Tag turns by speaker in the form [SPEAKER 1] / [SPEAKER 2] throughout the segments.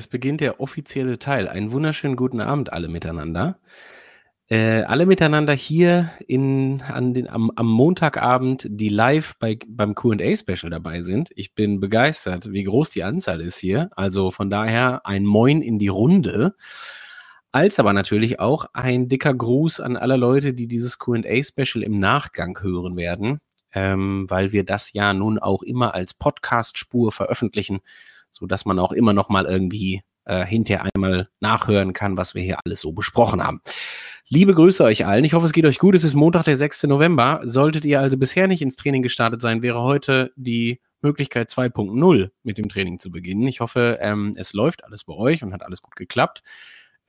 [SPEAKER 1] Es beginnt der offizielle Teil. Einen wunderschönen guten Abend alle miteinander. Äh, alle miteinander hier in, an den, am, am Montagabend, die live bei, beim QA-Special dabei sind. Ich bin begeistert, wie groß die Anzahl ist hier. Also von daher ein Moin in die Runde. Als aber natürlich auch ein dicker Gruß an alle Leute, die dieses QA-Special im Nachgang hören werden, ähm, weil wir das ja nun auch immer als Podcast-Spur veröffentlichen so dass man auch immer noch mal irgendwie äh, hinterher einmal nachhören kann, was wir hier alles so besprochen haben. Liebe Grüße euch allen. Ich hoffe, es geht euch gut. Es ist Montag, der 6. November. Solltet ihr also bisher nicht ins Training gestartet sein, wäre heute die Möglichkeit 2.0 mit dem Training zu beginnen. Ich hoffe, ähm, es läuft alles bei euch und hat alles gut geklappt.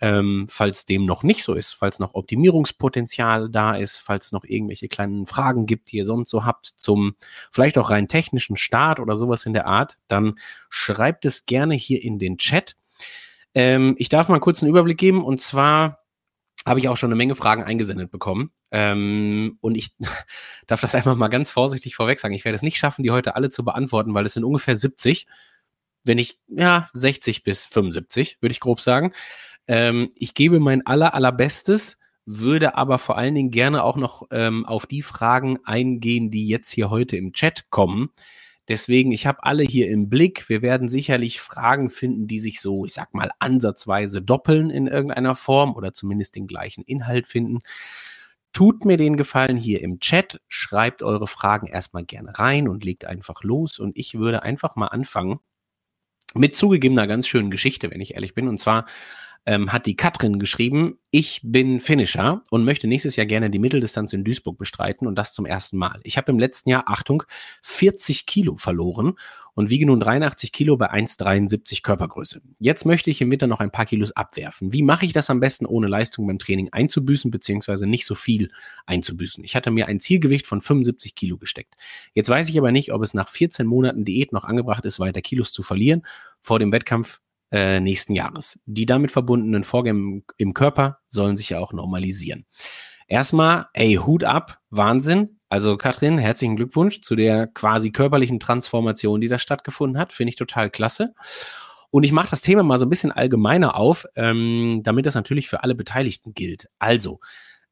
[SPEAKER 1] Ähm, falls dem noch nicht so ist, falls noch Optimierungspotenzial da ist, falls es noch irgendwelche kleinen Fragen gibt, die ihr sonst so habt zum vielleicht auch rein technischen Start oder sowas in der Art, dann schreibt es gerne hier in den Chat. Ähm, ich darf mal kurz einen Überblick geben und zwar habe ich auch schon eine Menge Fragen eingesendet bekommen. Ähm, und ich darf das einfach mal ganz vorsichtig vorweg sagen. Ich werde es nicht schaffen, die heute alle zu beantworten, weil es sind ungefähr 70 wenn ich, ja, 60 bis 75, würde ich grob sagen. Ähm, ich gebe mein aller, allerbestes, würde aber vor allen Dingen gerne auch noch ähm, auf die Fragen eingehen, die jetzt hier heute im Chat kommen. Deswegen, ich habe alle hier im Blick. Wir werden sicherlich Fragen finden, die sich so, ich sag mal, ansatzweise doppeln in irgendeiner Form oder zumindest den gleichen Inhalt finden. Tut mir den Gefallen hier im Chat, schreibt eure Fragen erstmal gerne rein und legt einfach los. Und ich würde einfach mal anfangen mit zugegebener ganz schönen Geschichte, wenn ich ehrlich bin. Und zwar ähm, hat die Katrin geschrieben, ich bin Finisher und möchte nächstes Jahr gerne die Mitteldistanz in Duisburg bestreiten und das zum ersten Mal. Ich habe im letzten Jahr, Achtung, 40 Kilo verloren und wiege nun 83 Kilo bei 1,73 Körpergröße. Jetzt möchte ich im Winter noch ein paar Kilos abwerfen. Wie mache ich das am besten, ohne Leistung beim Training einzubüßen, beziehungsweise nicht so viel einzubüßen? Ich hatte mir ein Zielgewicht von 75 Kilo gesteckt. Jetzt weiß ich aber nicht, ob es nach 14 Monaten Diät noch angebracht ist, weiter Kilos zu verlieren. Vor dem Wettkampf äh, nächsten Jahres. Die damit verbundenen Vorgänge im Körper sollen sich ja auch normalisieren. Erstmal, ey, Hut ab, Wahnsinn. Also Katrin, herzlichen Glückwunsch zu der quasi körperlichen Transformation, die da stattgefunden hat. Finde ich total klasse. Und ich mache das Thema mal so ein bisschen allgemeiner auf, ähm, damit das natürlich für alle Beteiligten gilt. Also,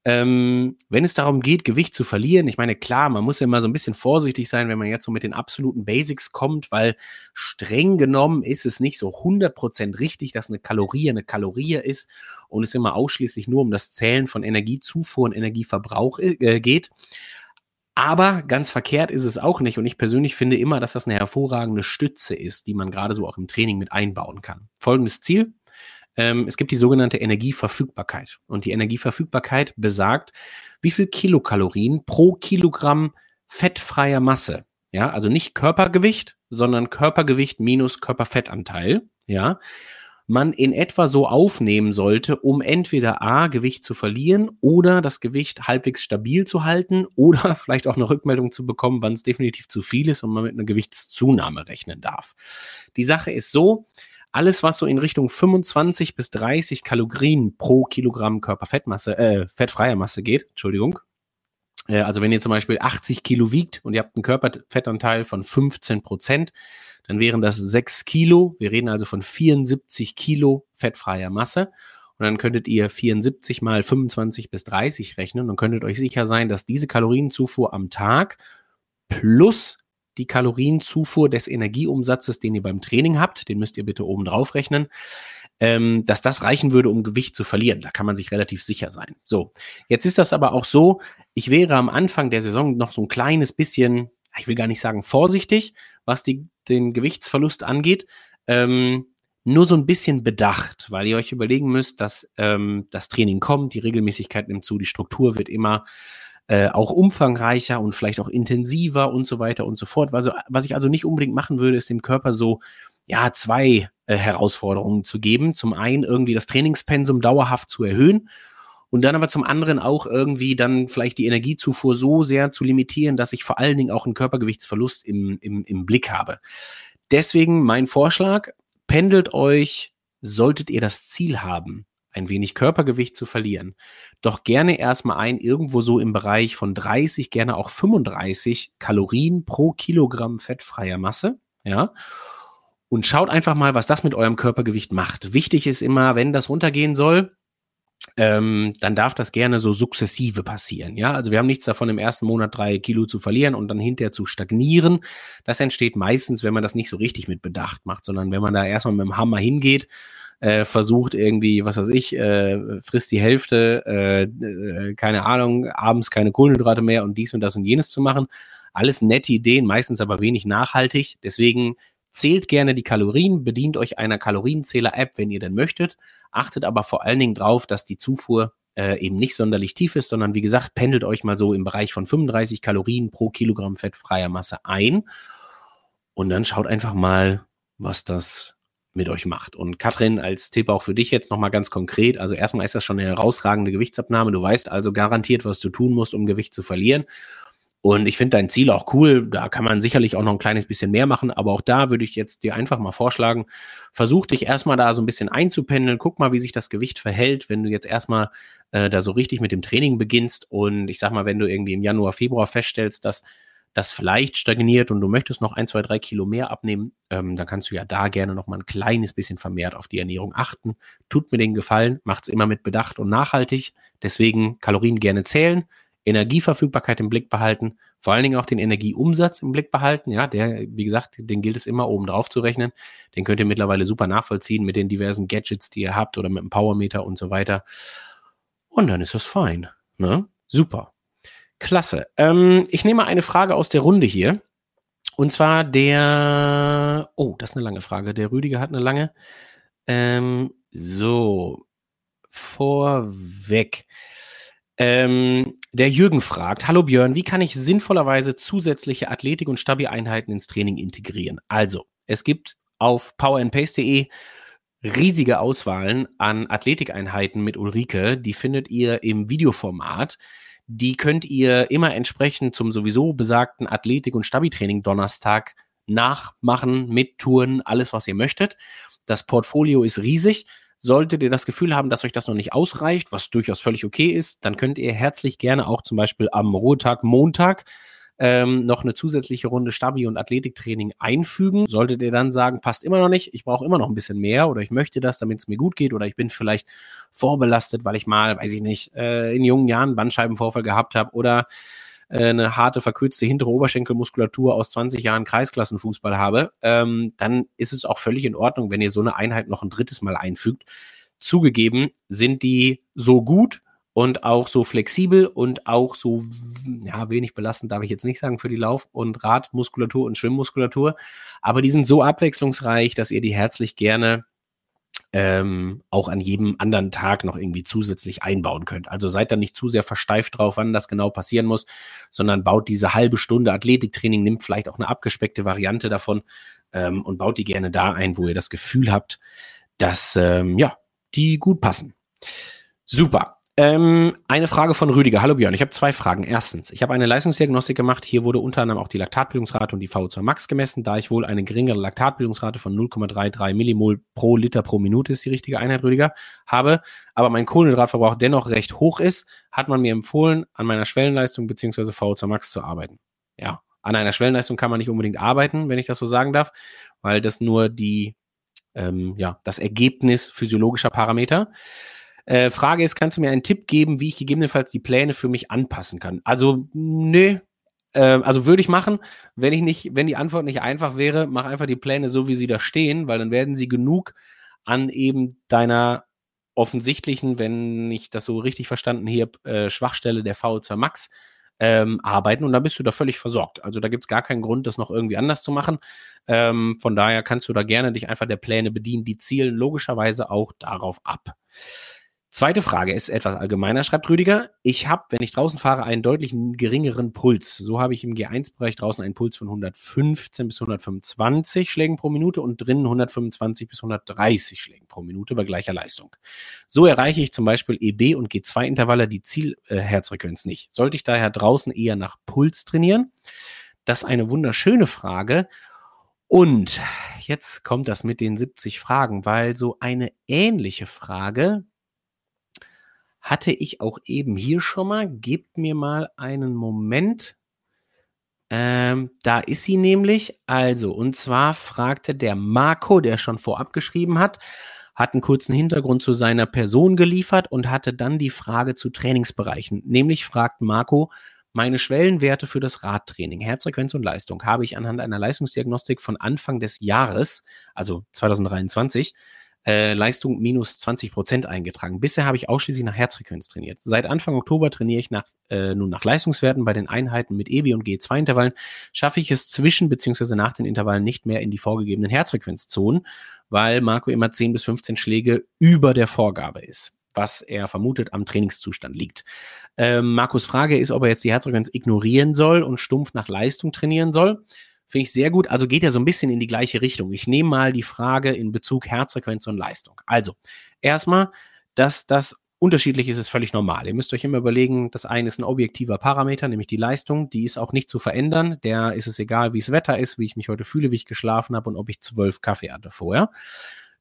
[SPEAKER 1] ähm, wenn es darum geht, Gewicht zu verlieren, ich meine, klar, man muss ja immer so ein bisschen vorsichtig sein, wenn man jetzt so mit den absoluten Basics kommt, weil streng genommen ist es nicht so 100% richtig, dass eine Kalorie eine Kalorie ist und es immer ausschließlich nur um das Zählen von Energiezufuhr und Energieverbrauch äh, geht. Aber ganz verkehrt ist es auch nicht. Und ich persönlich finde immer, dass das eine hervorragende Stütze ist, die man gerade so auch im Training mit einbauen kann. Folgendes Ziel. Ähm, es gibt die sogenannte Energieverfügbarkeit. Und die Energieverfügbarkeit besagt, wie viel Kilokalorien pro Kilogramm fettfreier Masse, ja, also nicht Körpergewicht, sondern Körpergewicht minus Körperfettanteil, ja, man in etwa so aufnehmen sollte, um entweder A, Gewicht zu verlieren oder das Gewicht halbwegs stabil zu halten oder vielleicht auch eine Rückmeldung zu bekommen, wann es definitiv zu viel ist und man mit einer Gewichtszunahme rechnen darf. Die Sache ist so, alles, was so in Richtung 25 bis 30 Kalorien pro Kilogramm Körperfettmasse, äh, fettfreier Masse geht, Entschuldigung. Äh, also wenn ihr zum Beispiel 80 Kilo wiegt und ihr habt einen Körperfettanteil von 15 Prozent, dann wären das 6 Kilo. Wir reden also von 74 Kilo fettfreier Masse. Und dann könntet ihr 74 mal 25 bis 30 rechnen und könntet euch sicher sein, dass diese Kalorienzufuhr am Tag plus die Kalorienzufuhr des Energieumsatzes, den ihr beim Training habt, den müsst ihr bitte oben drauf rechnen, ähm, dass das reichen würde, um Gewicht zu verlieren. Da kann man sich relativ sicher sein. So, jetzt ist das aber auch so, ich wäre am Anfang der Saison noch so ein kleines bisschen, ich will gar nicht sagen vorsichtig, was die, den Gewichtsverlust angeht. Ähm, nur so ein bisschen bedacht, weil ihr euch überlegen müsst, dass ähm, das Training kommt, die Regelmäßigkeit nimmt zu, die Struktur wird immer äh, auch umfangreicher und vielleicht auch intensiver und so weiter und so fort. Also, was ich also nicht unbedingt machen würde, ist dem Körper so, ja, zwei äh, Herausforderungen zu geben. Zum einen irgendwie das Trainingspensum dauerhaft zu erhöhen und dann aber zum anderen auch irgendwie dann vielleicht die Energiezufuhr so sehr zu limitieren, dass ich vor allen Dingen auch einen Körpergewichtsverlust im, im, im Blick habe. Deswegen mein Vorschlag, pendelt euch, solltet ihr das Ziel haben, ein wenig Körpergewicht zu verlieren. Doch gerne erstmal ein, irgendwo so im Bereich von 30, gerne auch 35 Kalorien pro Kilogramm fettfreier Masse. Ja. und schaut einfach mal, was das mit eurem Körpergewicht macht. Wichtig ist immer, wenn das runtergehen soll, ähm, dann darf das gerne so sukzessive passieren. Ja, also wir haben nichts davon, im ersten Monat drei Kilo zu verlieren und dann hinterher zu stagnieren. Das entsteht meistens, wenn man das nicht so richtig mit Bedacht macht, sondern wenn man da erstmal mit dem Hammer hingeht, äh, versucht irgendwie, was weiß ich, äh, frisst die Hälfte, äh, äh, keine Ahnung, abends keine Kohlenhydrate mehr und dies und das und jenes zu machen. Alles nette Ideen, meistens aber wenig nachhaltig. Deswegen Zählt gerne die Kalorien, bedient euch einer Kalorienzähler-App, wenn ihr denn möchtet. Achtet aber vor allen Dingen drauf, dass die Zufuhr äh, eben nicht sonderlich tief ist, sondern wie gesagt, pendelt euch mal so im Bereich von 35 Kalorien pro Kilogramm fettfreier Masse ein. Und dann schaut einfach mal, was das mit euch macht. Und Katrin, als Tipp auch für dich jetzt nochmal ganz konkret. Also erstmal ist das schon eine herausragende Gewichtsabnahme. Du weißt also garantiert, was du tun musst, um Gewicht zu verlieren. Und ich finde dein Ziel auch cool. Da kann man sicherlich auch noch ein kleines bisschen mehr machen. Aber auch da würde ich jetzt dir einfach mal vorschlagen, versuch dich erstmal da so ein bisschen einzupendeln. Guck mal, wie sich das Gewicht verhält, wenn du jetzt erstmal äh, da so richtig mit dem Training beginnst. Und ich sag mal, wenn du irgendwie im Januar, Februar feststellst, dass das vielleicht stagniert und du möchtest noch ein, zwei, drei Kilo mehr abnehmen, ähm, dann kannst du ja da gerne noch mal ein kleines bisschen vermehrt auf die Ernährung achten. Tut mir den Gefallen, macht's immer mit Bedacht und nachhaltig. Deswegen Kalorien gerne zählen Energieverfügbarkeit im Blick behalten, vor allen Dingen auch den Energieumsatz im Blick behalten. Ja, der, wie gesagt, den gilt es immer oben drauf zu rechnen. Den könnt ihr mittlerweile super nachvollziehen mit den diversen Gadgets, die ihr habt oder mit dem Powermeter und so weiter. Und dann ist das fein. Ne? Super. Klasse. Ähm, ich nehme eine Frage aus der Runde hier. Und zwar der, oh, das ist eine lange Frage. Der Rüdiger hat eine lange. Ähm, so, vorweg. Ähm, der Jürgen fragt, hallo Björn, wie kann ich sinnvollerweise zusätzliche Athletik- und Stabi-Einheiten ins Training integrieren? Also, es gibt auf powerandpace.de riesige Auswahlen an Athletikeinheiten mit Ulrike. Die findet ihr im Videoformat. Die könnt ihr immer entsprechend zum sowieso besagten Athletik- und Stabi-Training Donnerstag nachmachen, mit Touren, alles, was ihr möchtet. Das Portfolio ist riesig. Solltet ihr das Gefühl haben, dass euch das noch nicht ausreicht, was durchaus völlig okay ist, dann könnt ihr herzlich gerne auch zum Beispiel am Ruhetag Montag ähm, noch eine zusätzliche Runde Stabi- und Athletiktraining einfügen. Solltet ihr dann sagen, passt immer noch nicht, ich brauche immer noch ein bisschen mehr oder ich möchte das, damit es mir gut geht oder ich bin vielleicht vorbelastet, weil ich mal, weiß ich nicht, äh, in jungen Jahren Bandscheibenvorfall gehabt habe oder äh, eine harte, verkürzte hintere Oberschenkelmuskulatur aus 20 Jahren Kreisklassenfußball habe, ähm, dann ist es auch völlig in Ordnung, wenn ihr so eine Einheit noch ein drittes Mal einfügt. Zugegeben sind die so gut und auch so flexibel und auch so ja, wenig belastend, darf ich jetzt nicht sagen, für die Lauf- und Radmuskulatur und Schwimmmuskulatur. Aber die sind so abwechslungsreich, dass ihr die herzlich gerne ähm, auch an jedem anderen Tag noch irgendwie zusätzlich einbauen könnt. Also seid da nicht zu sehr versteift drauf, wann das genau passieren muss, sondern baut diese halbe Stunde Athletiktraining, nimmt vielleicht auch eine abgespeckte Variante davon ähm, und baut die gerne da ein, wo ihr das Gefühl habt, dass ähm, ja, die gut passen. Super. Ähm, eine Frage von Rüdiger. Hallo Björn, ich habe zwei Fragen. Erstens, ich habe eine Leistungsdiagnostik gemacht. Hier wurde unter anderem auch die Laktatbildungsrate und die VO2 Max gemessen. Da ich wohl eine geringere Laktatbildungsrate von 0,33 Millimol pro Liter pro Minute ist die richtige Einheit, Rüdiger, habe, aber mein Kohlenhydratverbrauch dennoch recht hoch ist, hat man mir empfohlen, an meiner Schwellenleistung bzw. VO2 Max zu arbeiten. Ja, an einer Schwellenleistung kann man nicht unbedingt arbeiten, wenn ich das so sagen darf, weil das nur die, ähm, ja, das Ergebnis physiologischer Parameter. Äh, Frage ist, kannst du mir einen Tipp geben, wie ich gegebenenfalls die Pläne für mich anpassen kann? Also, nö. Äh, also würde ich machen, wenn ich nicht, wenn die Antwort nicht einfach wäre, mach einfach die Pläne so, wie sie da stehen, weil dann werden sie genug an eben deiner offensichtlichen, wenn ich das so richtig verstanden hier, äh, Schwachstelle der VO2 Max ähm, arbeiten und dann bist du da völlig versorgt. Also da gibt es gar keinen Grund, das noch irgendwie anders zu machen. Ähm, von daher kannst du da gerne dich einfach der Pläne bedienen. Die zielen logischerweise auch darauf ab. Zweite Frage ist etwas allgemeiner, schreibt Rüdiger. Ich habe, wenn ich draußen fahre, einen deutlich geringeren Puls. So habe ich im G1-Bereich draußen einen Puls von 115 bis 125 Schlägen pro Minute und drinnen 125 bis 130 Schlägen pro Minute bei gleicher Leistung. So erreiche ich zum Beispiel EB und G2-Intervalle die Zielherzfrequenz äh, nicht. Sollte ich daher draußen eher nach Puls trainieren? Das ist eine wunderschöne Frage. Und jetzt kommt das mit den 70 Fragen, weil so eine ähnliche Frage hatte ich auch eben hier schon mal. Gebt mir mal einen Moment. Ähm, da ist sie nämlich. Also, und zwar fragte der Marco, der schon vorab geschrieben hat, hat einen kurzen Hintergrund zu seiner Person geliefert und hatte dann die Frage zu Trainingsbereichen. Nämlich fragt Marco, meine Schwellenwerte für das Radtraining, Herzfrequenz und Leistung habe ich anhand einer Leistungsdiagnostik von Anfang des Jahres, also 2023, äh, Leistung minus 20 Prozent eingetragen. Bisher habe ich ausschließlich nach Herzfrequenz trainiert. Seit Anfang Oktober trainiere ich nach, äh, nun nach Leistungswerten. Bei den Einheiten mit EBI und G2-Intervallen schaffe ich es zwischen bzw. nach den Intervallen nicht mehr in die vorgegebenen Herzfrequenzzonen, weil Marco immer 10 bis 15 Schläge über der Vorgabe ist was er vermutet am Trainingszustand liegt. Ähm, Markus Frage ist, ob er jetzt die Herzfrequenz ignorieren soll und stumpf nach Leistung trainieren soll. Finde ich sehr gut. Also geht er so ein bisschen in die gleiche Richtung. Ich nehme mal die Frage in Bezug Herzfrequenz und Leistung. Also, erstmal, dass das unterschiedlich ist, ist völlig normal. Ihr müsst euch immer überlegen, das eine ist ein objektiver Parameter, nämlich die Leistung. Die ist auch nicht zu verändern. Der ist es egal, wie es Wetter ist, wie ich mich heute fühle, wie ich geschlafen habe und ob ich zwölf Kaffee hatte vorher.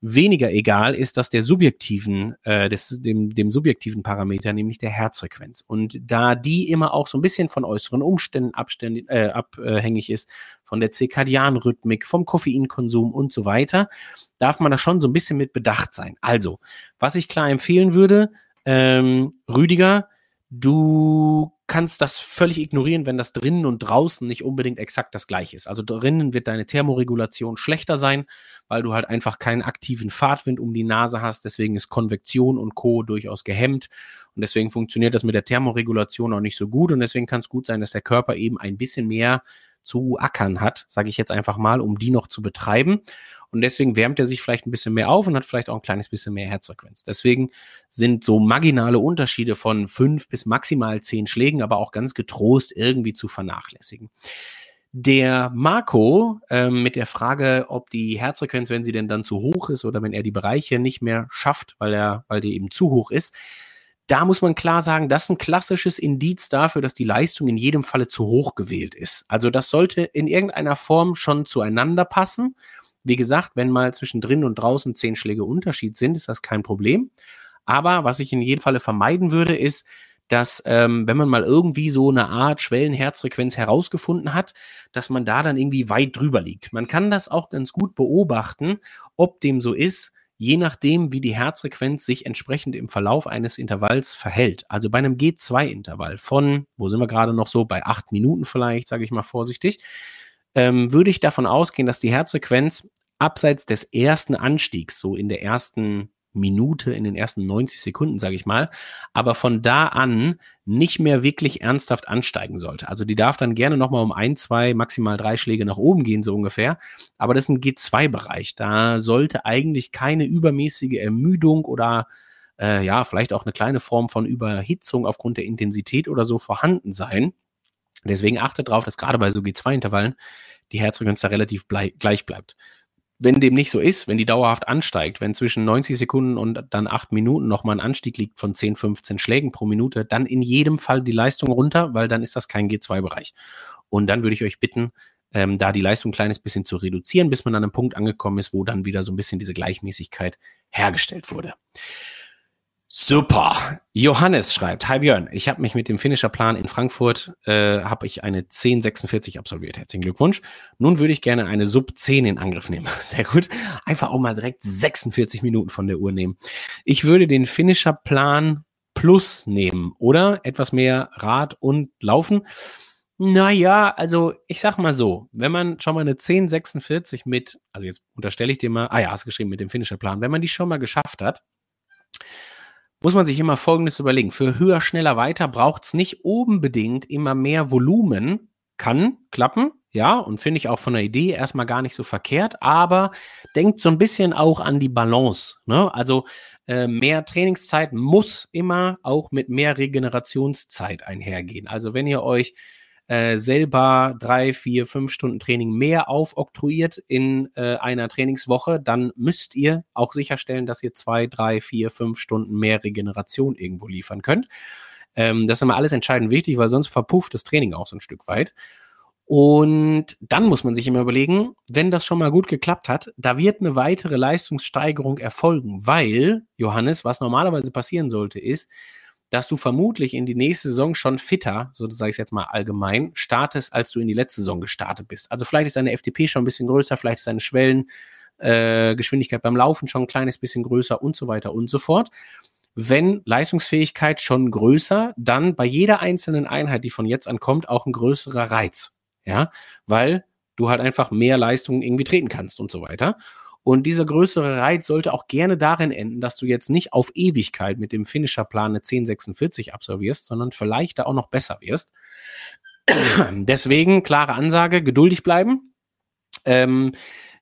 [SPEAKER 1] Weniger egal ist das der subjektiven, äh, des, dem, dem subjektiven Parameter, nämlich der Herzfrequenz. Und da die immer auch so ein bisschen von äußeren Umständen abständig, äh, abhängig ist, von der Zirkadianrhythmik, vom Koffeinkonsum und so weiter, darf man da schon so ein bisschen mit Bedacht sein. Also, was ich klar empfehlen würde, ähm, Rüdiger, du kannst das völlig ignorieren, wenn das drinnen und draußen nicht unbedingt exakt das gleiche ist. Also drinnen wird deine Thermoregulation schlechter sein, weil du halt einfach keinen aktiven Fahrtwind um die Nase hast. Deswegen ist Konvektion und Co. durchaus gehemmt. Und deswegen funktioniert das mit der Thermoregulation auch nicht so gut. Und deswegen kann es gut sein, dass der Körper eben ein bisschen mehr zu ackern hat, sage ich jetzt einfach mal, um die noch zu betreiben. Und deswegen wärmt er sich vielleicht ein bisschen mehr auf und hat vielleicht auch ein kleines bisschen mehr Herzfrequenz. Deswegen sind so marginale Unterschiede von fünf bis maximal zehn Schlägen, aber auch ganz getrost irgendwie zu vernachlässigen. Der Marco ähm, mit der Frage, ob die Herzfrequenz, wenn sie denn dann zu hoch ist oder wenn er die Bereiche nicht mehr schafft, weil er, weil die eben zu hoch ist, da muss man klar sagen, das ist ein klassisches Indiz dafür, dass die Leistung in jedem Falle zu hoch gewählt ist. Also das sollte in irgendeiner Form schon zueinander passen. Wie gesagt, wenn mal zwischen drin und draußen zehn Schläge Unterschied sind, ist das kein Problem. Aber was ich in jedem Falle vermeiden würde, ist, dass ähm, wenn man mal irgendwie so eine Art Schwellenherzfrequenz herausgefunden hat, dass man da dann irgendwie weit drüber liegt. Man kann das auch ganz gut beobachten, ob dem so ist, je nachdem, wie die Herzfrequenz sich entsprechend im Verlauf eines Intervalls verhält. Also bei einem G2-Intervall von, wo sind wir gerade noch so, bei acht Minuten vielleicht, sage ich mal vorsichtig, ähm, würde ich davon ausgehen, dass die Herzfrequenz abseits des ersten Anstiegs, so in der ersten Minute, in den ersten 90 Sekunden, sage ich mal, aber von da an nicht mehr wirklich ernsthaft ansteigen sollte. Also die darf dann gerne nochmal um ein, zwei, maximal drei Schläge nach oben gehen, so ungefähr. Aber das ist ein G2-Bereich. Da sollte eigentlich keine übermäßige Ermüdung oder äh, ja, vielleicht auch eine kleine Form von Überhitzung aufgrund der Intensität oder so vorhanden sein. Deswegen achtet darauf, dass gerade bei so G2-Intervallen die Herzfrequenz da relativ gleich bleibt wenn dem nicht so ist, wenn die dauerhaft ansteigt, wenn zwischen 90 Sekunden und dann 8 Minuten nochmal ein Anstieg liegt von 10, 15 Schlägen pro Minute, dann in jedem Fall die Leistung runter, weil dann ist das kein G2-Bereich. Und dann würde ich euch bitten, ähm, da die Leistung ein kleines bisschen zu reduzieren, bis man an einem Punkt angekommen ist, wo dann wieder so ein bisschen diese Gleichmäßigkeit hergestellt wurde. Super. Johannes schreibt, Hi Björn, ich habe mich mit dem Finisherplan in Frankfurt, äh, habe ich eine 1046 absolviert. Herzlichen Glückwunsch. Nun würde ich gerne eine Sub 10 in Angriff nehmen. Sehr gut. Einfach auch mal direkt 46 Minuten von der Uhr nehmen. Ich würde den Finisherplan Plus nehmen oder etwas mehr Rad und Laufen. Naja, also ich sag mal so, wenn man schon mal eine 1046 mit, also jetzt unterstelle ich dir mal, ah ja, hast geschrieben mit dem Finisherplan, wenn man die schon mal geschafft hat, muss man sich immer Folgendes überlegen. Für höher, schneller, weiter braucht es nicht unbedingt immer mehr Volumen. Kann klappen, ja, und finde ich auch von der Idee erstmal gar nicht so verkehrt, aber denkt so ein bisschen auch an die Balance. Ne? Also äh, mehr Trainingszeit muss immer auch mit mehr Regenerationszeit einhergehen. Also wenn ihr euch äh, selber drei, vier, fünf Stunden Training mehr aufoktroyiert in äh, einer Trainingswoche, dann müsst ihr auch sicherstellen, dass ihr zwei, drei, vier, fünf Stunden mehr Regeneration irgendwo liefern könnt. Ähm, das ist immer alles entscheidend wichtig, weil sonst verpufft das Training auch so ein Stück weit. Und dann muss man sich immer überlegen, wenn das schon mal gut geklappt hat, da wird eine weitere Leistungssteigerung erfolgen, weil, Johannes, was normalerweise passieren sollte, ist, dass du vermutlich in die nächste Saison schon fitter, so sage ich es jetzt mal allgemein, startest, als du in die letzte Saison gestartet bist. Also vielleicht ist deine FDP schon ein bisschen größer, vielleicht ist deine Schwellengeschwindigkeit äh, beim Laufen schon ein kleines bisschen größer und so weiter und so fort. Wenn Leistungsfähigkeit schon größer, dann bei jeder einzelnen Einheit, die von jetzt an kommt, auch ein größerer Reiz. Ja, weil du halt einfach mehr Leistung irgendwie treten kannst und so weiter. Und dieser größere Reiz sollte auch gerne darin enden, dass du jetzt nicht auf Ewigkeit mit dem Finisherplan eine 1046 absolvierst, sondern vielleicht da auch noch besser wirst. Deswegen klare Ansage, geduldig bleiben. Ähm,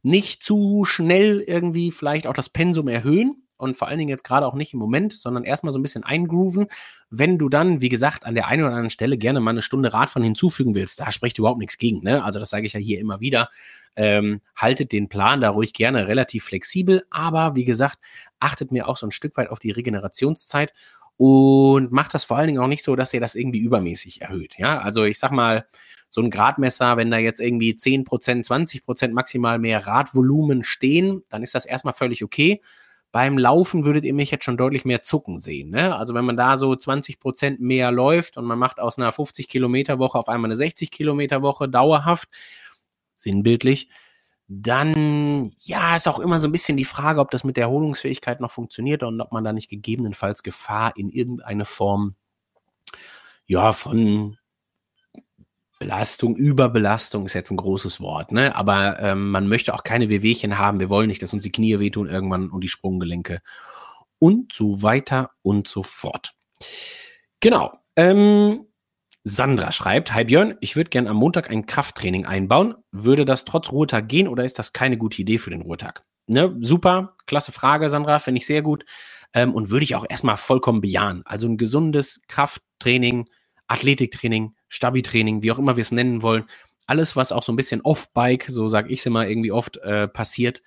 [SPEAKER 1] nicht zu schnell irgendwie vielleicht auch das Pensum erhöhen, und vor allen Dingen jetzt gerade auch nicht im Moment, sondern erstmal so ein bisschen eingrooven. Wenn du dann, wie gesagt, an der einen oder anderen Stelle gerne mal eine Stunde Radfahren hinzufügen willst, da spricht überhaupt nichts gegen. Ne? Also das sage ich ja hier immer wieder. Ähm, haltet den Plan da ruhig gerne relativ flexibel, aber wie gesagt, achtet mir auch so ein Stück weit auf die Regenerationszeit und macht das vor allen Dingen auch nicht so, dass ihr das irgendwie übermäßig erhöht. Ja, also ich sag mal, so ein Gradmesser, wenn da jetzt irgendwie 10%, 20% maximal mehr Radvolumen stehen, dann ist das erstmal völlig okay. Beim Laufen würdet ihr mich jetzt schon deutlich mehr zucken sehen. Ne? Also wenn man da so 20 Prozent mehr läuft und man macht aus einer 50 Kilometer Woche auf einmal eine 60 Kilometer Woche dauerhaft, sinnbildlich, dann ja, ist auch immer so ein bisschen die Frage, ob das mit der Erholungsfähigkeit noch funktioniert und ob man da nicht gegebenenfalls Gefahr in irgendeine Form ja von Belastung, Überbelastung ist jetzt ein großes Wort, ne? Aber ähm, man möchte auch keine Wehwehchen haben. Wir wollen nicht, dass uns die Knie wehtun irgendwann und die Sprunggelenke und so weiter und so fort. Genau. Ähm, Sandra schreibt, Hi Björn, ich würde gern am Montag ein Krafttraining einbauen. Würde das trotz Ruhetag gehen oder ist das keine gute Idee für den Ruhetag? Ne, super, klasse Frage, Sandra, finde ich sehr gut. Ähm, und würde ich auch erstmal vollkommen bejahen. Also ein gesundes Krafttraining, Athletiktraining, Stabi-Training, wie auch immer wir es nennen wollen, alles, was auch so ein bisschen off-Bike, so sage ich es immer irgendwie oft, äh, passiert,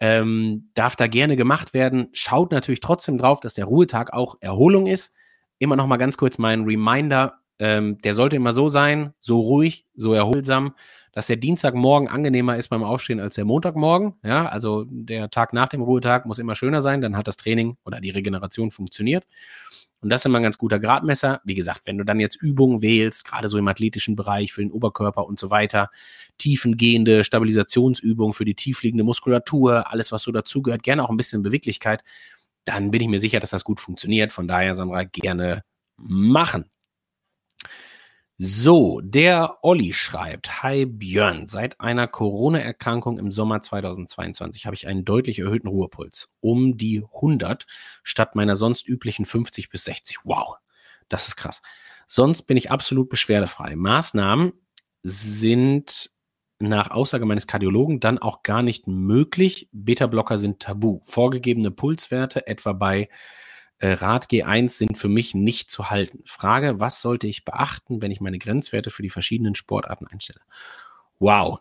[SPEAKER 1] ähm, darf da gerne gemacht werden. Schaut natürlich trotzdem drauf, dass der Ruhetag auch Erholung ist. Immer noch mal ganz kurz mein Reminder, ähm, der sollte immer so sein, so ruhig, so erholsam, dass der Dienstagmorgen angenehmer ist beim Aufstehen als der Montagmorgen. Ja, also der Tag nach dem Ruhetag muss immer schöner sein, dann hat das Training oder die Regeneration funktioniert. Und das ist immer ein ganz guter Gradmesser. Wie gesagt, wenn du dann jetzt Übungen wählst, gerade so im athletischen Bereich für den Oberkörper und so weiter, tiefengehende Stabilisationsübungen für die tiefliegende Muskulatur, alles, was so dazugehört, gerne auch ein bisschen Beweglichkeit, dann bin ich mir sicher, dass das gut funktioniert. Von daher, Sandra, gerne machen. So, der Olli schreibt, Hi Björn, seit einer Corona-Erkrankung im Sommer 2022 habe ich einen deutlich erhöhten Ruhepuls, um die 100 statt meiner sonst üblichen 50 bis 60. Wow, das ist krass. Sonst bin ich absolut beschwerdefrei. Maßnahmen sind nach Aussage meines Kardiologen dann auch gar nicht möglich. Beta-Blocker sind tabu. Vorgegebene Pulswerte etwa bei äh, Rad G1 sind für mich nicht zu halten. Frage, was sollte ich beachten, wenn ich meine Grenzwerte für die verschiedenen Sportarten einstelle? Wow.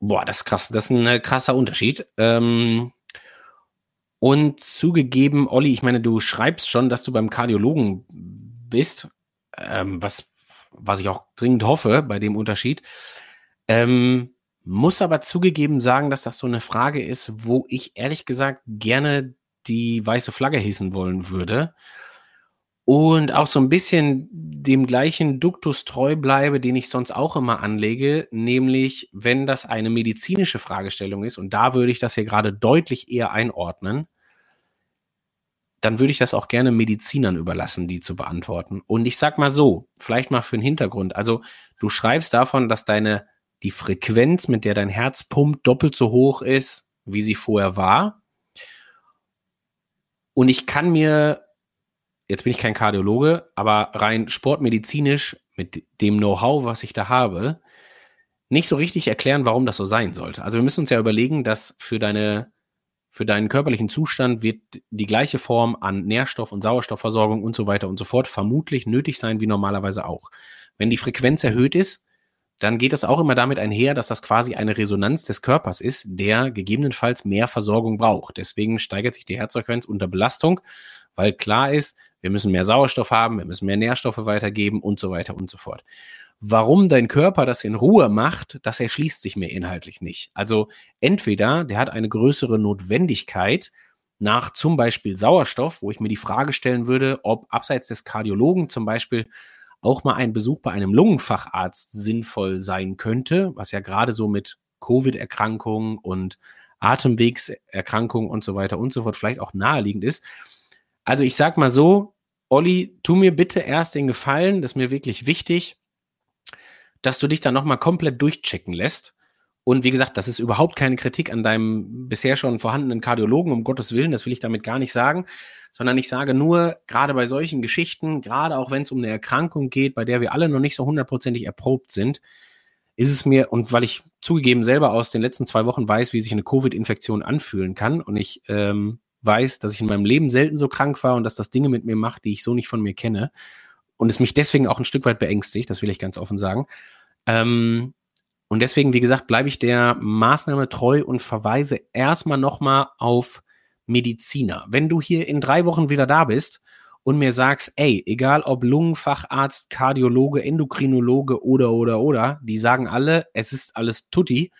[SPEAKER 1] Boah, das ist krass. Das ist ein äh, krasser Unterschied. Ähm, und zugegeben, Olli, ich meine, du schreibst schon, dass du beim Kardiologen bist, ähm, was, was ich auch dringend hoffe bei dem Unterschied. Ähm, muss aber zugegeben sagen, dass das so eine Frage ist, wo ich ehrlich gesagt gerne die weiße Flagge hissen wollen würde. Und auch so ein bisschen dem gleichen Duktus treu bleibe, den ich sonst auch immer anlege, nämlich wenn das eine medizinische Fragestellung ist, und da würde ich das hier gerade deutlich eher einordnen, dann würde ich das auch gerne Medizinern überlassen, die zu beantworten. Und ich sag mal so, vielleicht mal für den Hintergrund. Also du schreibst davon, dass deine, die Frequenz, mit der dein Herz pumpt, doppelt so hoch ist, wie sie vorher war. Und ich kann mir, jetzt bin ich kein Kardiologe, aber rein sportmedizinisch mit dem Know-how, was ich da habe, nicht so richtig erklären, warum das so sein sollte. Also wir müssen uns ja überlegen, dass für deine für deinen körperlichen Zustand wird die gleiche Form an Nährstoff- und Sauerstoffversorgung und so weiter und so fort vermutlich nötig sein wie normalerweise auch. Wenn die Frequenz erhöht ist, dann geht das auch immer damit einher, dass das quasi eine Resonanz des Körpers ist, der gegebenenfalls mehr Versorgung braucht. Deswegen steigert sich die Herzfrequenz unter Belastung, weil klar ist, wir müssen mehr Sauerstoff haben, wir müssen mehr Nährstoffe weitergeben und so weiter und so fort. Warum dein Körper das in Ruhe macht, das erschließt sich mir inhaltlich nicht. Also entweder der hat eine größere Notwendigkeit, nach zum Beispiel Sauerstoff, wo ich mir die Frage stellen würde, ob abseits des Kardiologen zum Beispiel auch mal ein Besuch bei einem Lungenfacharzt sinnvoll sein könnte, was ja gerade so mit Covid-Erkrankungen und Atemwegserkrankungen und so weiter und so fort vielleicht auch naheliegend ist. Also ich sag mal so, Olli, tu mir bitte erst den Gefallen, das ist mir wirklich wichtig, dass du dich da nochmal komplett durchchecken lässt. Und wie gesagt, das ist überhaupt keine Kritik an deinem bisher schon vorhandenen Kardiologen, um Gottes Willen, das will ich damit gar nicht sagen, sondern ich sage nur, gerade bei solchen Geschichten, gerade auch wenn es um eine Erkrankung geht, bei der wir alle noch nicht so hundertprozentig erprobt sind, ist es mir, und weil ich zugegeben selber aus den letzten zwei Wochen weiß, wie sich eine Covid-Infektion anfühlen kann und ich ähm, weiß, dass ich in meinem Leben selten so krank war und dass das Dinge mit mir macht, die ich so nicht von mir kenne und es mich deswegen auch ein Stück weit beängstigt, das will ich ganz offen sagen. Ähm, und deswegen, wie gesagt, bleibe ich der Maßnahme treu und verweise erstmal nochmal auf Mediziner. Wenn du hier in drei Wochen wieder da bist und mir sagst, ey, egal ob Lungenfacharzt, Kardiologe, Endokrinologe oder, oder, oder, die sagen alle, es ist alles tutti.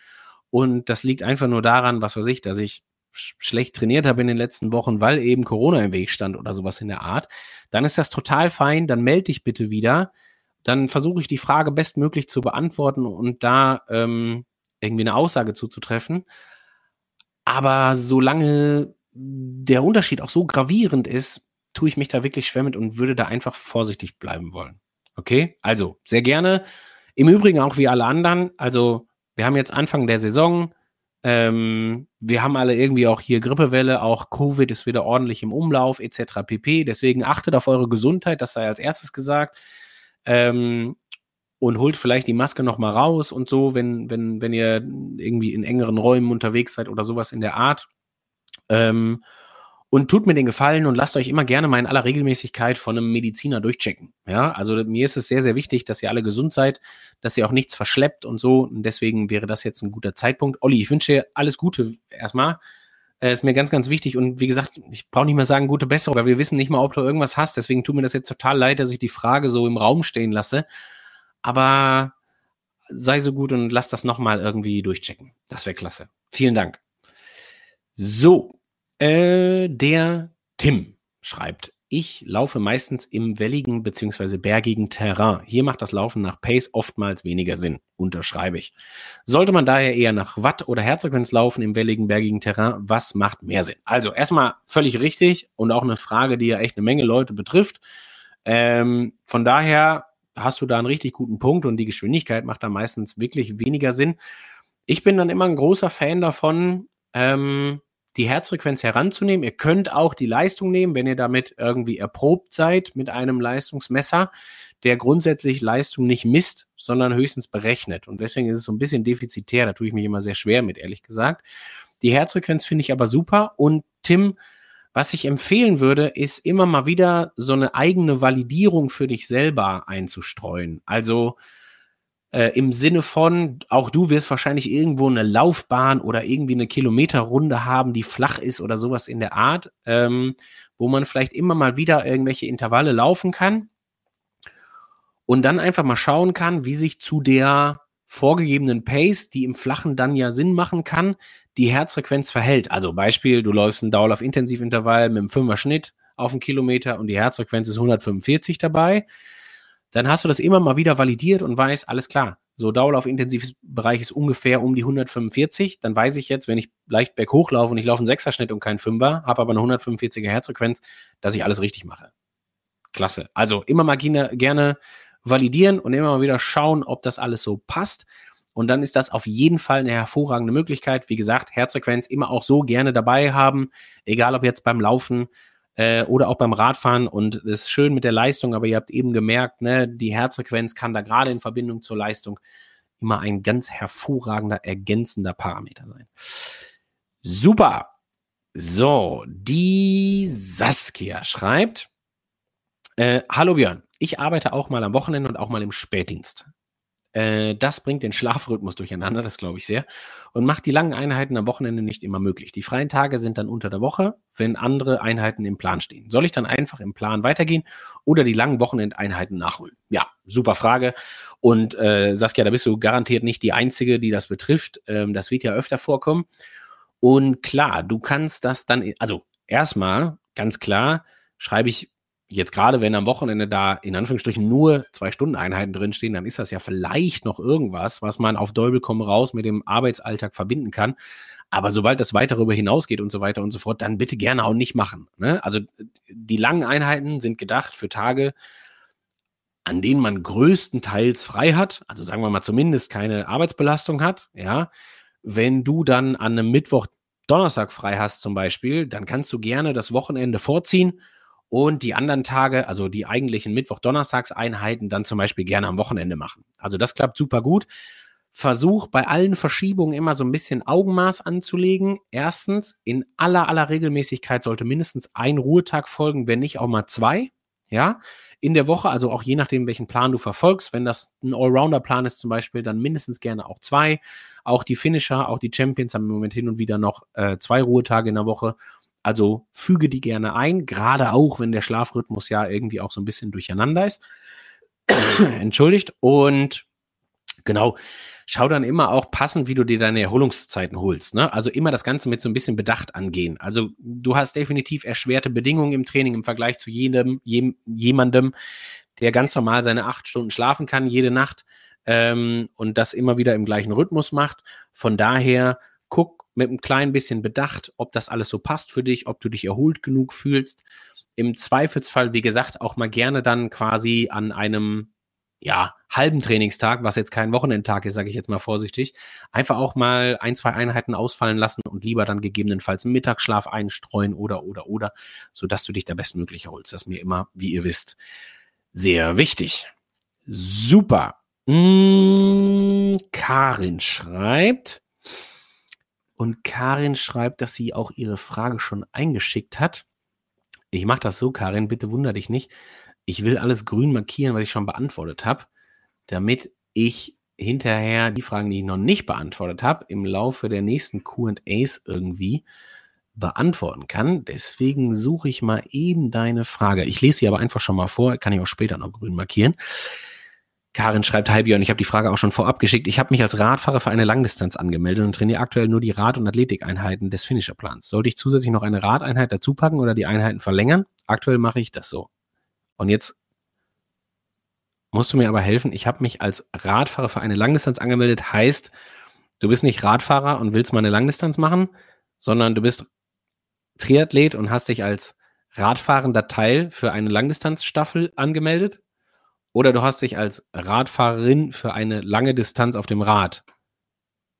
[SPEAKER 1] Und das liegt einfach nur daran, was weiß ich, dass ich schlecht trainiert habe in den letzten Wochen, weil eben Corona im Weg stand oder sowas in der Art, dann ist das total fein, dann melde dich bitte wieder. Dann versuche ich die Frage bestmöglich zu beantworten und da ähm, irgendwie eine Aussage zuzutreffen. Aber solange der Unterschied auch so gravierend ist, tue ich mich da wirklich schwer mit und würde da einfach vorsichtig bleiben wollen. Okay? Also, sehr gerne. Im Übrigen auch wie alle anderen. Also, wir haben jetzt Anfang der Saison. Ähm, wir haben alle irgendwie auch hier Grippewelle, auch Covid ist wieder ordentlich im Umlauf, etc. pp. Deswegen achtet auf eure Gesundheit, das sei als erstes gesagt. Ähm, und holt vielleicht die Maske nochmal raus und so, wenn, wenn, wenn ihr irgendwie in engeren Räumen unterwegs seid oder sowas in der Art. Ähm, und tut mir den Gefallen und lasst euch immer gerne mal in aller Regelmäßigkeit von einem Mediziner durchchecken. Ja, also mir ist es sehr, sehr wichtig, dass ihr alle gesund seid, dass ihr auch nichts verschleppt und so. Und deswegen wäre das jetzt ein guter Zeitpunkt. Olli, ich wünsche dir alles Gute erstmal. Äh, ist mir ganz, ganz wichtig. Und wie gesagt, ich brauche nicht mehr sagen, gute Besserung, weil wir wissen nicht mal, ob du irgendwas hast. Deswegen tut mir das jetzt total leid, dass ich die Frage so im Raum stehen lasse. Aber sei so gut und lass das nochmal irgendwie durchchecken. Das wäre klasse. Vielen Dank. So, äh, der Tim schreibt, ich laufe meistens im welligen bzw. bergigen Terrain. Hier macht das Laufen nach Pace oftmals weniger Sinn, unterschreibe ich. Sollte man daher eher nach Watt oder Herzfrequenz laufen im welligen bergigen Terrain, was macht mehr Sinn? Also erstmal völlig richtig und auch eine Frage, die ja echt eine Menge Leute betrifft. Ähm, von daher hast du da einen richtig guten Punkt und die Geschwindigkeit macht da meistens wirklich weniger Sinn. Ich bin dann immer ein großer Fan davon, ähm, die Herzfrequenz heranzunehmen. Ihr könnt auch die Leistung nehmen, wenn ihr damit irgendwie erprobt seid mit einem Leistungsmesser, der grundsätzlich Leistung nicht misst, sondern höchstens berechnet. Und deswegen ist es so ein bisschen defizitär. Da tue ich mich immer sehr schwer mit, ehrlich gesagt. Die Herzfrequenz finde ich aber super. Und Tim, was ich empfehlen würde, ist immer mal wieder so eine eigene Validierung für dich selber einzustreuen. Also äh, im Sinne von, auch du wirst wahrscheinlich irgendwo eine Laufbahn oder irgendwie eine Kilometerrunde haben, die flach ist oder sowas in der Art, ähm, wo man vielleicht immer mal wieder irgendwelche Intervalle laufen kann und dann einfach mal schauen kann, wie sich zu der vorgegebenen Pace, die im Flachen dann ja Sinn machen kann, die Herzfrequenz verhält. Also Beispiel, du läufst ein Dauerlauf-Intensivintervall mit einem Fünfer Schnitt auf einen Kilometer und die Herzfrequenz ist 145 dabei dann hast du das immer mal wieder validiert und weißt, alles klar, so Dauerlauf-intensives Bereich ist ungefähr um die 145. Dann weiß ich jetzt, wenn ich leicht berghoch laufe und ich laufe einen Sechserschnitt und keinen Fünfer, habe aber eine 145er Herzfrequenz, dass ich alles richtig mache. Klasse. Also immer mal gerne validieren und immer mal wieder schauen, ob das alles so passt. Und dann ist das auf jeden Fall eine hervorragende Möglichkeit. Wie gesagt, Herzfrequenz immer auch so gerne dabei haben, egal ob jetzt beim Laufen äh, oder auch beim Radfahren. Und es ist schön mit der Leistung, aber ihr habt eben gemerkt, ne, die Herzfrequenz kann da gerade in Verbindung zur Leistung immer ein ganz hervorragender, ergänzender Parameter sein. Super. So, die Saskia schreibt, äh, Hallo Björn, ich arbeite auch mal am Wochenende und auch mal im Spätdienst. Äh, das bringt den Schlafrhythmus durcheinander, das glaube ich sehr, und macht die langen Einheiten am Wochenende nicht immer möglich. Die freien Tage sind dann unter der Woche, wenn andere Einheiten im Plan stehen. Soll ich dann einfach im Plan weitergehen oder die langen Wochenendeinheiten nachholen? Ja, super Frage. Und äh, Saskia, da bist du garantiert nicht die Einzige, die das betrifft. Ähm, das wird ja öfter vorkommen. Und klar, du kannst das dann, also erstmal ganz klar schreibe ich jetzt gerade, wenn am Wochenende da in Anführungsstrichen nur zwei Stunden Einheiten drinstehen, dann ist das ja vielleicht noch irgendwas, was man auf Däubel komm raus mit dem Arbeitsalltag verbinden kann. Aber sobald das weit darüber hinausgeht und so weiter und so fort, dann bitte gerne auch nicht machen. Ne? Also die langen Einheiten sind gedacht für Tage, an denen man größtenteils frei hat, also sagen wir mal zumindest keine Arbeitsbelastung hat, ja. Wenn du dann an einem Mittwoch, Donnerstag frei hast zum Beispiel, dann kannst du gerne das Wochenende vorziehen und die anderen Tage, also die eigentlichen Mittwoch-Donnerstagseinheiten, dann zum Beispiel gerne am Wochenende machen. Also das klappt super gut. Versuch bei allen Verschiebungen immer so ein bisschen Augenmaß anzulegen. Erstens, in aller, aller Regelmäßigkeit sollte mindestens ein Ruhetag folgen, wenn nicht auch mal zwei. Ja, in der Woche, also auch je nachdem, welchen Plan du verfolgst. Wenn das ein Allrounder-Plan ist zum Beispiel, dann mindestens gerne auch zwei. Auch die Finisher, auch die Champions haben im Moment hin und wieder noch äh, zwei Ruhetage in der Woche. Also füge die gerne ein, gerade auch, wenn der Schlafrhythmus ja irgendwie auch so ein bisschen durcheinander ist. Entschuldigt. Und genau, schau dann immer auch passend, wie du dir deine Erholungszeiten holst. Ne? Also immer das Ganze mit so ein bisschen Bedacht angehen. Also du hast definitiv erschwerte Bedingungen im Training im Vergleich zu jedem, jem, jemandem, der ganz normal seine acht Stunden schlafen kann jede Nacht ähm, und das immer wieder im gleichen Rhythmus macht. Von daher mit einem kleinen bisschen Bedacht, ob das alles so passt für dich, ob du dich erholt genug fühlst. Im Zweifelsfall, wie gesagt, auch mal gerne dann quasi an einem ja, halben Trainingstag, was jetzt kein Wochenendtag ist, sage ich jetzt mal vorsichtig, einfach auch mal ein, zwei Einheiten ausfallen lassen und lieber dann gegebenenfalls einen Mittagsschlaf einstreuen oder, oder, oder, sodass du dich da bestmöglich erholst. Das ist mir immer, wie ihr wisst, sehr wichtig. Super. Mmh, Karin schreibt, und Karin schreibt, dass sie auch ihre Frage schon eingeschickt hat. Ich mache das so, Karin, bitte wunder dich nicht. Ich will alles grün markieren, was ich schon beantwortet habe, damit ich hinterher die Fragen, die ich noch nicht beantwortet habe, im Laufe der nächsten QAs irgendwie beantworten kann. Deswegen suche ich mal eben deine Frage. Ich lese sie aber einfach schon mal vor, kann ich auch später noch grün markieren. Karin schreibt, hi Björn, ich habe die Frage auch schon vorab geschickt. Ich habe mich als Radfahrer für eine Langdistanz angemeldet und trainiere aktuell nur die Rad- und Athletikeinheiten des Finisherplans. Sollte ich zusätzlich noch eine Radeinheit dazu packen oder die Einheiten verlängern? Aktuell mache ich das so. Und jetzt musst du mir aber helfen. Ich habe mich als Radfahrer für eine Langdistanz angemeldet. Heißt, du bist nicht Radfahrer und willst mal eine Langdistanz machen, sondern du bist Triathlet und hast dich als radfahrender Teil für eine Langdistanzstaffel angemeldet oder du hast dich als Radfahrerin für eine lange Distanz auf dem Rad,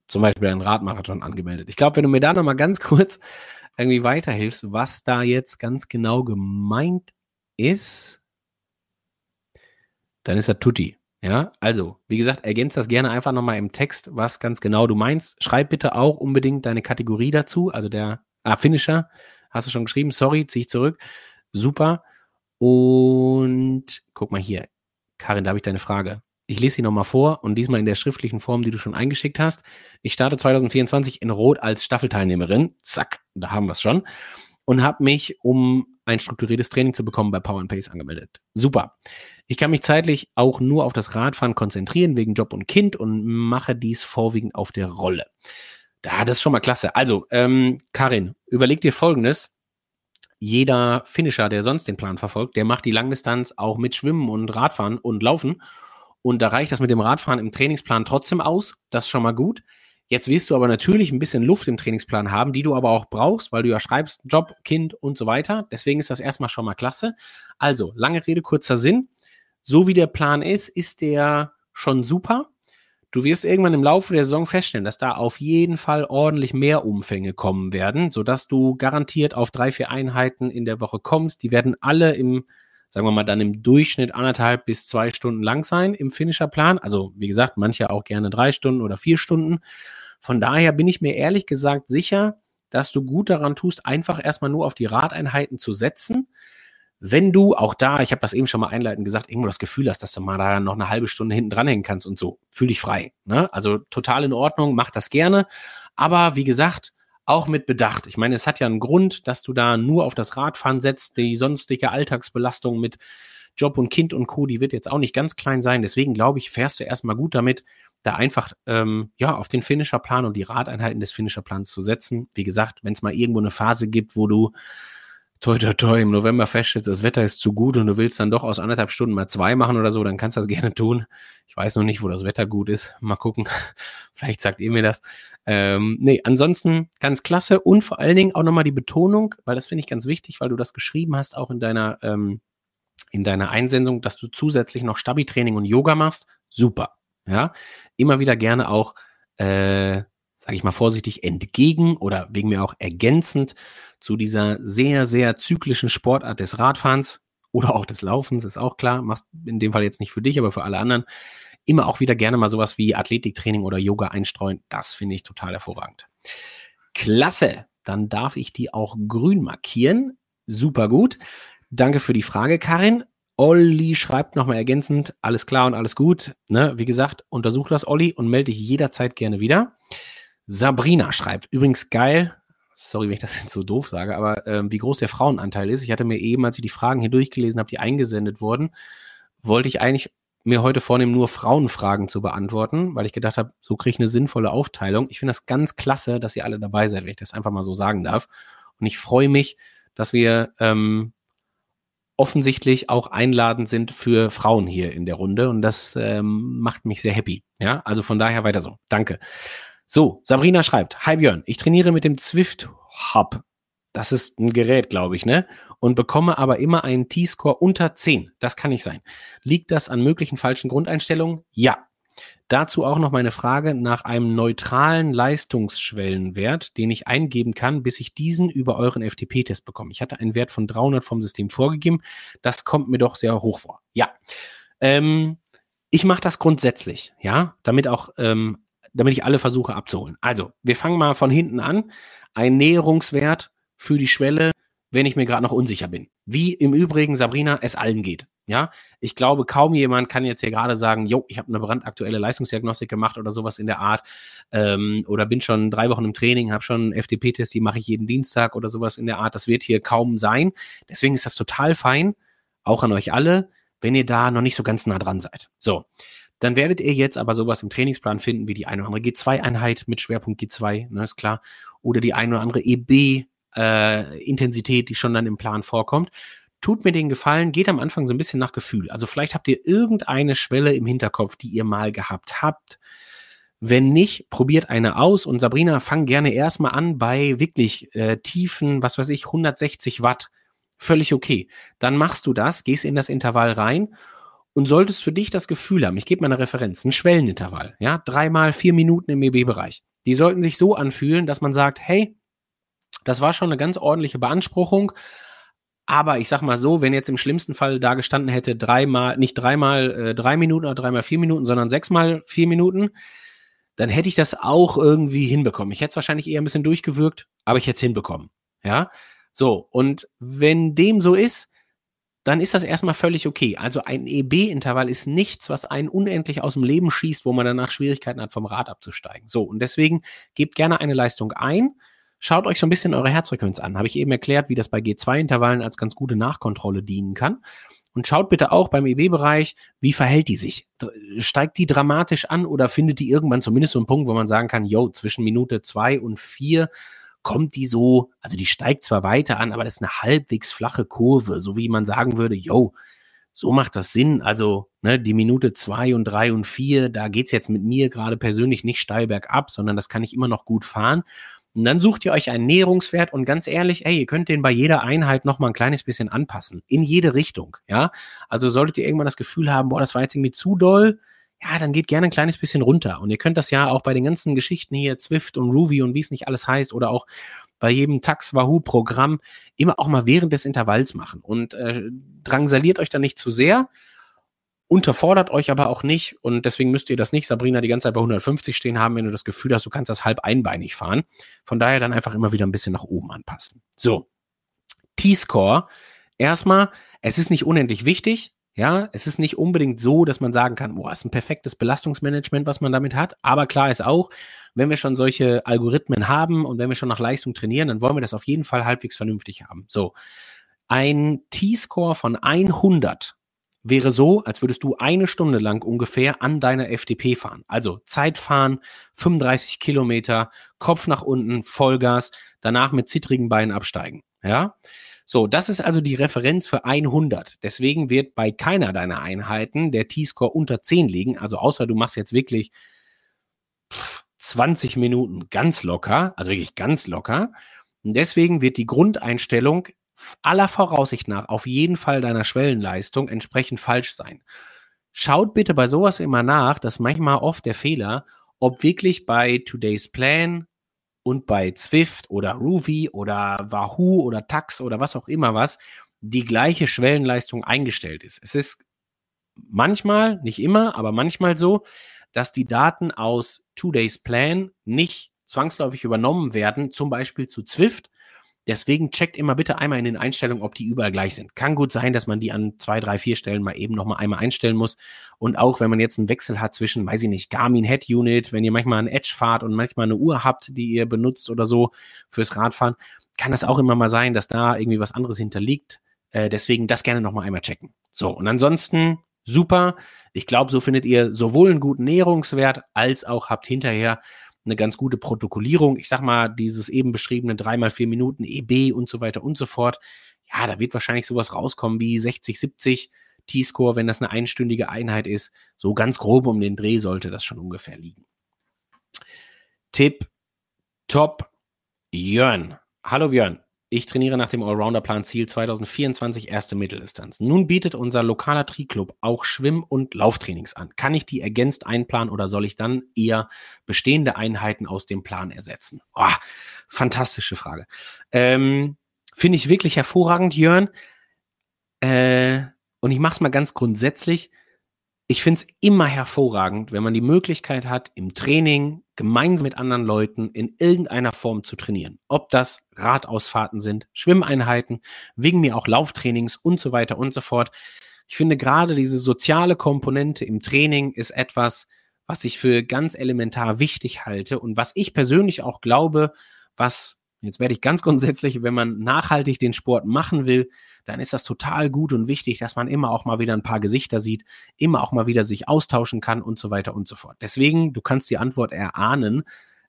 [SPEAKER 1] zum Beispiel einen Radmarathon, angemeldet. Ich glaube, wenn du mir da nochmal ganz kurz irgendwie weiterhilfst, was da jetzt ganz genau gemeint ist, dann ist er Tutti. Ja, also, wie gesagt, ergänzt das gerne einfach nochmal im Text, was ganz genau du meinst. Schreib bitte auch unbedingt deine Kategorie dazu, also der ah, Finisher. Hast du schon geschrieben? Sorry, zieh ich zurück. Super. Und guck mal hier. Karin, da habe ich deine Frage. Ich lese sie nochmal vor und diesmal in der schriftlichen Form, die du schon eingeschickt hast. Ich starte 2024 in Rot als Staffelteilnehmerin. Zack, da haben wir es schon. Und habe mich, um ein strukturiertes Training zu bekommen, bei Power Pace angemeldet. Super. Ich kann mich zeitlich auch nur auf das Radfahren konzentrieren, wegen Job und Kind und mache dies vorwiegend auf der Rolle. Da, das ist schon mal klasse. Also, ähm, Karin, überleg dir Folgendes jeder Finisher, der sonst den Plan verfolgt, der macht die Langdistanz auch mit Schwimmen und Radfahren und Laufen. Und da reicht das mit dem Radfahren im Trainingsplan trotzdem aus. Das ist schon mal gut. Jetzt wirst du aber natürlich ein bisschen Luft im Trainingsplan haben, die du aber auch brauchst, weil du ja schreibst, Job, Kind und so weiter. Deswegen ist das erstmal schon mal klasse. Also, lange Rede, kurzer Sinn. So wie der Plan ist, ist der schon super. Du wirst irgendwann im Laufe der Saison feststellen, dass da auf jeden Fall ordentlich mehr Umfänge kommen werden, sodass du garantiert auf drei, vier Einheiten in der Woche kommst. Die werden alle im, sagen wir mal, dann im Durchschnitt anderthalb bis zwei Stunden lang sein im Finisherplan. Also, wie gesagt, manche auch gerne drei Stunden oder vier Stunden. Von daher bin ich mir ehrlich gesagt sicher, dass du gut daran tust, einfach erstmal nur auf die Radeinheiten zu setzen wenn du auch da, ich habe das eben schon mal einleitend gesagt, irgendwo das Gefühl hast, dass du mal da noch eine halbe Stunde hinten dranhängen kannst und so, fühl dich frei. Ne? Also total in Ordnung, mach das gerne. Aber wie gesagt, auch mit Bedacht. Ich meine, es hat ja einen Grund, dass du da nur auf das Radfahren setzt. Die sonstige Alltagsbelastung mit Job und Kind und Co., die wird jetzt auch nicht ganz klein sein. Deswegen glaube ich, fährst du erstmal gut damit, da einfach ähm, ja auf den Finisherplan und die Radeinheiten des Finisherplans zu setzen. Wie gesagt, wenn es mal irgendwo eine Phase gibt, wo du toi, toi, toi, im November feststellst, das Wetter ist zu gut und du willst dann doch aus anderthalb Stunden mal zwei machen oder so, dann kannst du das gerne tun. Ich weiß noch nicht, wo das Wetter gut ist. Mal gucken. Vielleicht sagt ihr mir das. Ähm, nee, ansonsten ganz klasse und vor allen Dingen auch nochmal die Betonung, weil das finde ich ganz wichtig, weil du das geschrieben hast, auch in deiner, ähm, in deiner Einsendung, dass du zusätzlich noch Stabi-Training und Yoga machst. Super. Ja, immer wieder gerne auch, äh, sage ich mal vorsichtig, entgegen oder wegen mir auch ergänzend zu dieser sehr, sehr zyklischen Sportart des Radfahrens oder auch des Laufens, ist auch klar, machst in dem Fall jetzt nicht für dich, aber für alle anderen, immer auch wieder gerne mal sowas wie Athletiktraining oder Yoga einstreuen. Das finde ich total hervorragend. Klasse, dann darf ich die auch grün markieren. Super gut. Danke für die Frage, Karin. Olli schreibt nochmal ergänzend, alles klar und alles gut. Ne? Wie gesagt, untersuch das, Olli, und melde dich jederzeit gerne wieder. Sabrina schreibt, übrigens geil, sorry, wenn ich das jetzt so doof sage, aber ähm, wie groß der Frauenanteil ist. Ich hatte mir eben, als ich die Fragen hier durchgelesen habe, die eingesendet wurden, wollte ich eigentlich mir heute vornehmen, nur Frauenfragen zu beantworten, weil ich gedacht habe, so kriege ich eine sinnvolle Aufteilung. Ich finde das ganz klasse, dass ihr alle dabei seid, wenn ich das einfach mal so sagen darf. Und ich freue mich, dass wir ähm, offensichtlich auch einladend sind für Frauen hier in der Runde und das ähm, macht mich sehr happy. Ja, also von daher weiter so. Danke. So, Sabrina schreibt, Hi Björn, ich trainiere mit dem Zwift Hub. Das ist ein Gerät, glaube ich, ne? Und bekomme aber immer einen T-Score unter 10. Das kann nicht sein. Liegt das an möglichen falschen Grundeinstellungen? Ja. Dazu auch noch meine Frage nach einem neutralen Leistungsschwellenwert, den ich eingeben kann, bis ich diesen über euren FTP-Test bekomme. Ich hatte einen Wert von 300 vom System vorgegeben. Das kommt mir doch sehr hoch vor. Ja. Ähm, ich mache das grundsätzlich, ja, damit auch, ähm, damit ich alle versuche abzuholen. Also, wir fangen mal von hinten an. Ein Näherungswert für die Schwelle, wenn ich mir gerade noch unsicher bin. Wie im Übrigen, Sabrina, es allen geht. Ja, ich glaube, kaum jemand kann jetzt hier gerade sagen, jo, ich habe eine brandaktuelle Leistungsdiagnostik gemacht oder sowas in der Art ähm, oder bin schon drei Wochen im Training, habe schon FDP-Test, die mache ich jeden Dienstag oder sowas in der Art. Das wird hier kaum sein. Deswegen ist das total fein, auch an euch alle, wenn ihr da noch nicht so ganz nah dran seid. So, dann werdet ihr jetzt aber sowas im Trainingsplan finden, wie die eine oder andere G2-Einheit mit Schwerpunkt G2, ne, ist klar, oder die eine oder andere EB, äh, die schon dann im Plan vorkommt tut mir den Gefallen, geht am Anfang so ein bisschen nach Gefühl. Also vielleicht habt ihr irgendeine Schwelle im Hinterkopf, die ihr mal gehabt habt. Wenn nicht, probiert eine aus und Sabrina, fang gerne erstmal an bei wirklich äh, tiefen, was weiß ich, 160 Watt. Völlig okay. Dann machst du das, gehst in das Intervall rein und solltest für dich das Gefühl haben, ich gebe mal eine Referenz, ein Schwellenintervall, ja, dreimal vier Minuten im EB-Bereich. Die sollten sich so anfühlen, dass man sagt, hey, das war schon eine ganz ordentliche Beanspruchung, aber ich sag mal so, wenn jetzt im schlimmsten Fall da gestanden hätte, dreimal, nicht dreimal äh, drei Minuten oder dreimal vier Minuten, sondern sechsmal vier Minuten, dann hätte ich das auch irgendwie hinbekommen. Ich hätte es wahrscheinlich eher ein bisschen durchgewirkt, aber ich hätte es hinbekommen. Ja. So, und wenn dem so ist, dann ist das erstmal völlig okay. Also ein EB-Intervall ist nichts, was einen unendlich aus dem Leben schießt, wo man danach Schwierigkeiten hat, vom Rad abzusteigen. So, und deswegen gebt gerne eine Leistung ein Schaut euch so ein bisschen eure Herzfrequenz an. Habe ich eben erklärt, wie das bei G2-Intervallen als ganz gute Nachkontrolle dienen kann. Und schaut bitte auch beim EB-Bereich, wie verhält die sich? Steigt die dramatisch an oder findet die irgendwann zumindest so einen Punkt, wo man sagen kann, yo, zwischen Minute zwei und vier kommt die so, also die steigt zwar weiter an, aber das ist eine halbwegs flache Kurve, so wie man sagen würde, yo, so macht das Sinn. Also ne, die Minute zwei und drei und vier, da geht's jetzt mit mir gerade persönlich nicht steil bergab, sondern das kann ich immer noch gut fahren. Und dann sucht ihr euch einen Näherungswert und ganz ehrlich, ey, ihr könnt den bei jeder Einheit noch mal ein kleines bisschen anpassen. In jede Richtung, ja. Also solltet ihr irgendwann das Gefühl haben, boah, das war jetzt irgendwie zu doll, ja, dann geht gerne ein kleines bisschen runter. Und ihr könnt das ja auch bei den ganzen Geschichten hier, Zwift und Ruby und wie es nicht alles heißt, oder auch bei jedem Tax Wahoo Programm immer auch mal während des Intervalls machen. Und äh, drangsaliert euch da nicht zu sehr, unterfordert euch aber auch nicht und deswegen müsst ihr das nicht, Sabrina, die ganze Zeit bei 150 stehen haben, wenn du das Gefühl hast, du kannst das halb einbeinig fahren. Von daher dann einfach immer wieder ein bisschen nach oben anpassen. So, T-Score. Erstmal, es ist nicht unendlich wichtig. Ja, es ist nicht unbedingt so, dass man sagen kann, boah, ist ein perfektes Belastungsmanagement, was man damit hat. Aber klar ist auch, wenn wir schon solche Algorithmen haben und wenn wir schon nach Leistung trainieren, dann wollen wir das auf jeden Fall halbwegs vernünftig haben. So, ein T-Score von 100 wäre so, als würdest du eine Stunde lang ungefähr an deiner FDP fahren. Also Zeit fahren, 35 Kilometer, Kopf nach unten, Vollgas, danach mit zittrigen Beinen absteigen. Ja. So, das ist also die Referenz für 100. Deswegen wird bei keiner deiner Einheiten der T-Score unter 10 liegen. Also außer du machst jetzt wirklich 20 Minuten ganz locker, also wirklich ganz locker. Und deswegen wird die Grundeinstellung aller Voraussicht nach auf jeden Fall deiner Schwellenleistung entsprechend falsch sein. Schaut bitte bei sowas immer nach, dass manchmal oft der Fehler, ob wirklich bei Today's Plan und bei Zwift oder Ruby oder Wahoo oder Tax oder was auch immer was die gleiche Schwellenleistung eingestellt ist. Es ist manchmal, nicht immer, aber manchmal so, dass die Daten aus Two Days Plan nicht zwangsläufig übernommen werden, zum Beispiel zu Zwift, Deswegen checkt immer bitte einmal in den Einstellungen, ob die überall gleich sind. Kann gut sein, dass man die an zwei, drei, vier Stellen mal eben nochmal einmal einstellen muss. Und auch wenn man jetzt einen Wechsel hat zwischen, weiß ich nicht, Garmin Head Unit, wenn ihr manchmal einen Edge fahrt und manchmal eine Uhr habt, die ihr benutzt oder so fürs Radfahren, kann das auch immer mal sein, dass da irgendwie was anderes hinterliegt. Äh, deswegen das gerne nochmal einmal checken. So, und ansonsten super. Ich glaube, so findet ihr sowohl einen guten Näherungswert als auch habt hinterher eine ganz gute Protokollierung. Ich sag mal, dieses eben beschriebene dreimal vier Minuten EB und so weiter und so fort. Ja, da wird wahrscheinlich sowas rauskommen wie 60, 70 T-Score, wenn das eine einstündige Einheit ist. So ganz grob um den Dreh sollte das schon ungefähr liegen. Tipp Top Jörn. Hallo Björn. Ich trainiere nach dem Allrounder-Plan Ziel 2024 erste Mitteldistanz. Nun bietet unser lokaler Tri-Club auch Schwimm- und Lauftrainings an. Kann ich die ergänzt einplanen oder soll ich dann eher bestehende Einheiten aus dem Plan ersetzen? Oh, fantastische Frage. Ähm, Finde ich wirklich hervorragend, Jörn. Äh, und ich mache es mal ganz grundsätzlich ich finde es immer hervorragend, wenn man die Möglichkeit hat, im Training gemeinsam mit anderen Leuten in irgendeiner Form zu trainieren. Ob das Radausfahrten sind, Schwimmeinheiten, wegen mir auch Lauftrainings und so weiter und so fort. Ich finde gerade diese soziale Komponente im Training ist etwas, was ich für ganz elementar wichtig halte und was ich persönlich auch glaube, was Jetzt werde ich ganz grundsätzlich, wenn man nachhaltig den Sport machen will, dann ist das total gut und wichtig, dass man immer auch mal wieder ein paar Gesichter sieht, immer auch mal wieder sich austauschen kann und so weiter und so fort. Deswegen, du kannst die Antwort erahnen,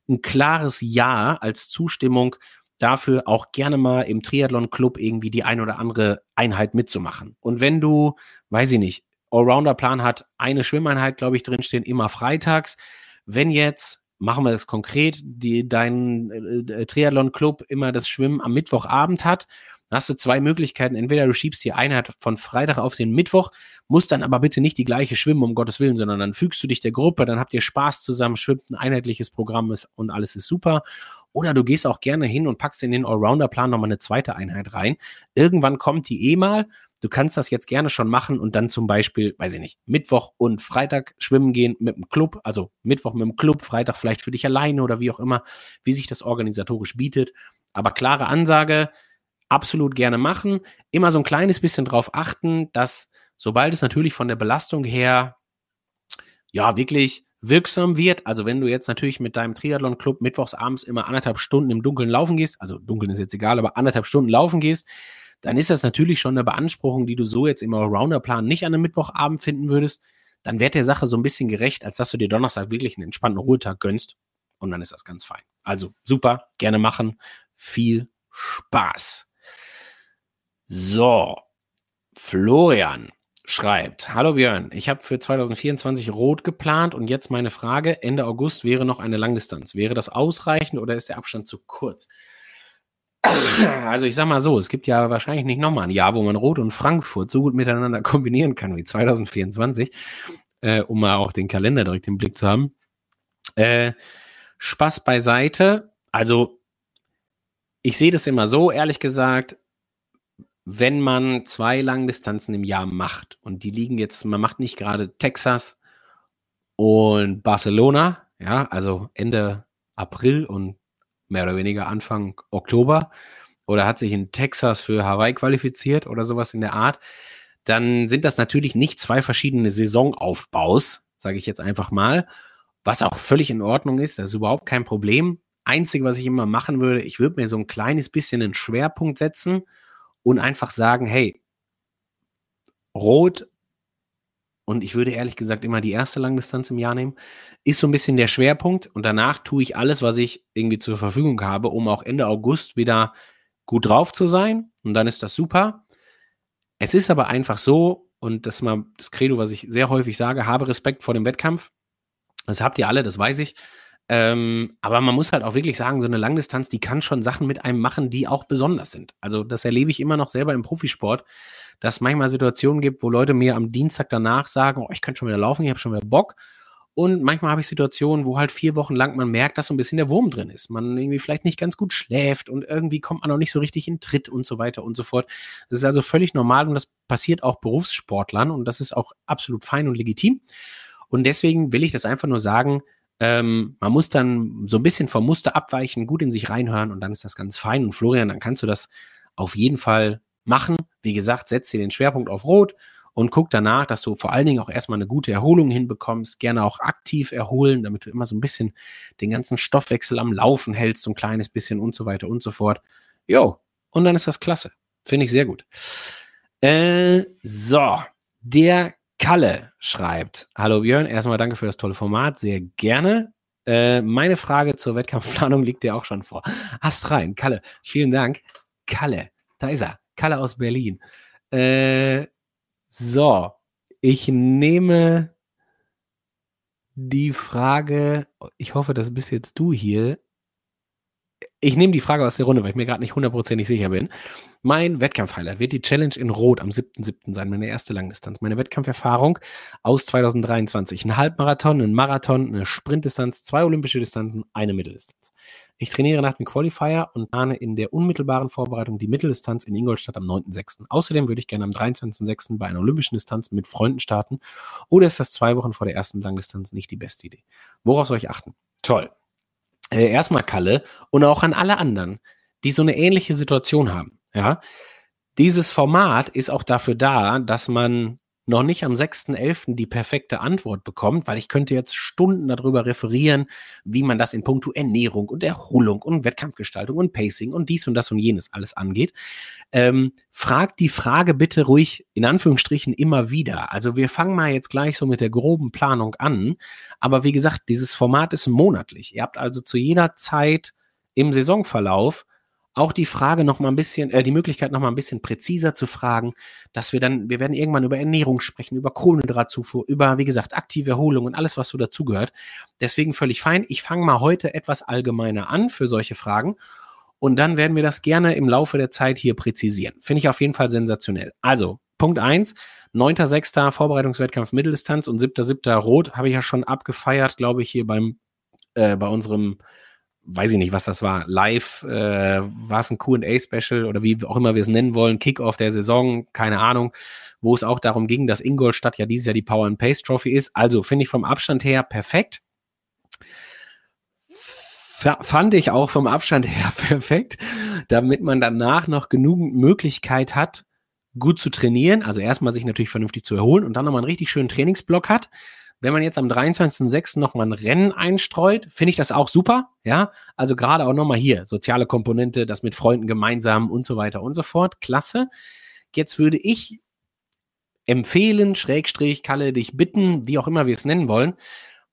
[SPEAKER 1] ein klares Ja als Zustimmung dafür auch gerne mal im Triathlon Club irgendwie die ein oder andere Einheit mitzumachen. Und wenn du, weiß ich nicht, Allrounder Plan hat eine Schwimmeinheit, glaube ich, drinstehen, immer freitags. Wenn jetzt machen wir das konkret, die, dein äh, Triathlon-Club immer das Schwimmen am Mittwochabend hat, dann hast du zwei Möglichkeiten. Entweder du schiebst die Einheit von Freitag auf den Mittwoch, musst dann aber bitte nicht die gleiche schwimmen, um Gottes Willen, sondern dann fügst du dich der Gruppe, dann habt ihr Spaß zusammen, schwimmt ein einheitliches Programm ist, und alles ist super. Oder du gehst auch gerne hin und packst in den Allrounder-Plan nochmal eine zweite Einheit rein. Irgendwann kommt die eh mal Du kannst das jetzt gerne schon machen und dann zum Beispiel, weiß ich nicht, Mittwoch und Freitag schwimmen gehen mit dem Club, also Mittwoch mit dem Club, Freitag vielleicht für dich alleine oder wie auch immer, wie sich das organisatorisch bietet. Aber klare Ansage, absolut gerne machen. Immer so ein kleines bisschen drauf achten, dass sobald es natürlich von der Belastung her ja wirklich wirksam wird. Also wenn du jetzt natürlich mit deinem Triathlon-Club mittwochs abends immer anderthalb Stunden im Dunkeln laufen gehst, also dunkeln ist jetzt egal, aber anderthalb Stunden laufen gehst, dann ist das natürlich schon eine Beanspruchung, die du so jetzt im Allrounder-Plan nicht an einem Mittwochabend finden würdest. Dann wird der Sache so ein bisschen gerecht, als dass du dir Donnerstag wirklich einen entspannten Ruhetag gönnst. Und dann ist das ganz fein. Also super, gerne machen. Viel Spaß. So, Florian schreibt, hallo Björn, ich habe für 2024 rot geplant und jetzt meine Frage, Ende August wäre noch eine Langdistanz. Wäre das ausreichend oder ist der Abstand zu kurz? Also ich sag mal so, es gibt ja wahrscheinlich nicht nochmal ein Jahr, wo man Rot und Frankfurt so gut miteinander kombinieren kann wie 2024, äh, um mal auch den Kalender direkt im Blick zu haben. Äh, Spaß beiseite. Also ich sehe das immer so, ehrlich gesagt, wenn man zwei Langdistanzen im Jahr macht und die liegen jetzt, man macht nicht gerade Texas und Barcelona, ja, also Ende April und mehr oder weniger Anfang Oktober oder hat sich in Texas für Hawaii qualifiziert oder sowas in der Art, dann sind das natürlich nicht zwei verschiedene Saisonaufbaus, sage ich jetzt einfach mal, was auch völlig in Ordnung ist, das ist überhaupt kein Problem. Einzige, was ich immer machen würde, ich würde mir so ein kleines bisschen einen Schwerpunkt setzen und einfach sagen, hey, Rot und ich würde ehrlich gesagt immer die erste Langdistanz im Jahr nehmen, ist so ein bisschen der Schwerpunkt und danach tue ich alles, was ich irgendwie zur Verfügung habe, um auch Ende August wieder gut drauf zu sein und dann ist das super. Es ist aber einfach so, und das ist mal das Credo, was ich sehr häufig sage, habe Respekt vor dem Wettkampf. Das habt ihr alle, das weiß ich. Ähm, aber man muss halt auch wirklich sagen, so eine Langdistanz, die kann schon Sachen mit einem machen, die auch besonders sind. Also das erlebe ich immer noch selber im Profisport, dass es manchmal Situationen gibt, wo Leute mir am Dienstag danach sagen, oh, ich könnte schon wieder laufen, ich habe schon wieder Bock. Und manchmal habe ich Situationen, wo halt vier Wochen lang man merkt, dass so ein bisschen der Wurm drin ist. Man irgendwie vielleicht nicht ganz gut schläft und irgendwie kommt man auch nicht so richtig in Tritt und so weiter und so fort. Das ist also völlig normal und das passiert auch Berufssportlern und das ist auch absolut fein und legitim. Und deswegen will ich das einfach nur sagen, ähm, man muss dann so ein bisschen vom Muster abweichen, gut in sich reinhören und dann ist das ganz fein. Und Florian, dann kannst du das auf jeden Fall machen. Wie gesagt, setz dir den Schwerpunkt auf Rot und guck danach, dass du vor allen Dingen auch erstmal eine gute Erholung hinbekommst, gerne auch aktiv erholen, damit du immer so ein bisschen den ganzen Stoffwechsel am Laufen hältst, so ein kleines bisschen und so weiter und so fort. Jo, und dann ist das klasse. Finde ich sehr gut. Äh, so, der Kalle schreibt, hallo Björn, erstmal danke für das tolle Format, sehr gerne. Äh, meine Frage zur Wettkampfplanung liegt dir auch schon vor. Hast rein, Kalle, vielen Dank. Kalle, da ist er, Kalle aus Berlin. Äh, so, ich nehme die Frage, ich hoffe, das bist jetzt du hier. Ich nehme die Frage aus der Runde, weil ich mir gerade nicht hundertprozentig sicher bin. Mein Wettkampfhighlight wird die Challenge in Rot am 7.7. sein, meine erste Langdistanz. Meine Wettkampferfahrung aus 2023. Ein Halbmarathon, ein Marathon, eine Sprintdistanz, zwei olympische Distanzen, eine Mitteldistanz. Ich trainiere nach dem Qualifier und plane in der unmittelbaren Vorbereitung die Mitteldistanz in Ingolstadt am 9.6. Außerdem würde ich gerne am 23.6. bei einer olympischen Distanz mit Freunden starten. Oder ist das zwei Wochen vor der ersten Langdistanz nicht die beste Idee? Worauf soll ich achten? Toll. Äh, erstmal Kalle und auch an alle anderen, die so eine ähnliche Situation haben. Ja. Dieses Format ist auch dafür da, dass man noch nicht am 6.11. die perfekte Antwort bekommt, weil ich könnte jetzt Stunden darüber referieren, wie man das in puncto Ernährung und Erholung und Wettkampfgestaltung und Pacing und dies und das und jenes alles angeht. Ähm, fragt die Frage bitte ruhig in Anführungsstrichen immer wieder. Also wir fangen mal jetzt gleich so mit der groben Planung an. Aber wie gesagt, dieses Format ist monatlich. Ihr habt also zu jeder Zeit im Saisonverlauf auch die Frage noch mal ein bisschen, äh, die Möglichkeit noch mal ein bisschen präziser zu fragen, dass wir dann, wir werden irgendwann über Ernährung sprechen, über Kohlenhydratzufuhr, über, wie gesagt, aktive Erholung und alles, was so dazugehört. Deswegen völlig fein. Ich fange mal heute etwas allgemeiner an für solche Fragen und dann werden wir das gerne im Laufe der Zeit hier präzisieren. Finde ich auf jeden Fall sensationell. Also, Punkt eins 9.6. Vorbereitungswettkampf Mitteldistanz und 7.7. Rot habe ich ja schon abgefeiert, glaube ich, hier beim, äh, bei unserem weiß ich nicht, was das war, live, äh, war es ein QA-Special oder wie auch immer wir es nennen wollen, Kickoff der Saison, keine Ahnung, wo es auch darum ging, dass Ingolstadt ja dieses Jahr die Power and Pace Trophy ist. Also finde ich vom Abstand her perfekt. F fand ich auch vom Abstand her perfekt, damit man danach noch genügend Möglichkeit hat, gut zu trainieren. Also erstmal sich natürlich vernünftig zu erholen und dann nochmal einen richtig schönen Trainingsblock hat wenn man jetzt am 23.06. nochmal ein Rennen einstreut, finde ich das auch super. Ja, also gerade auch nochmal hier, soziale Komponente, das mit Freunden gemeinsam und so weiter und so fort. Klasse. Jetzt würde ich empfehlen, Schrägstrich, Kalle, dich bitten, wie auch immer wir es nennen wollen,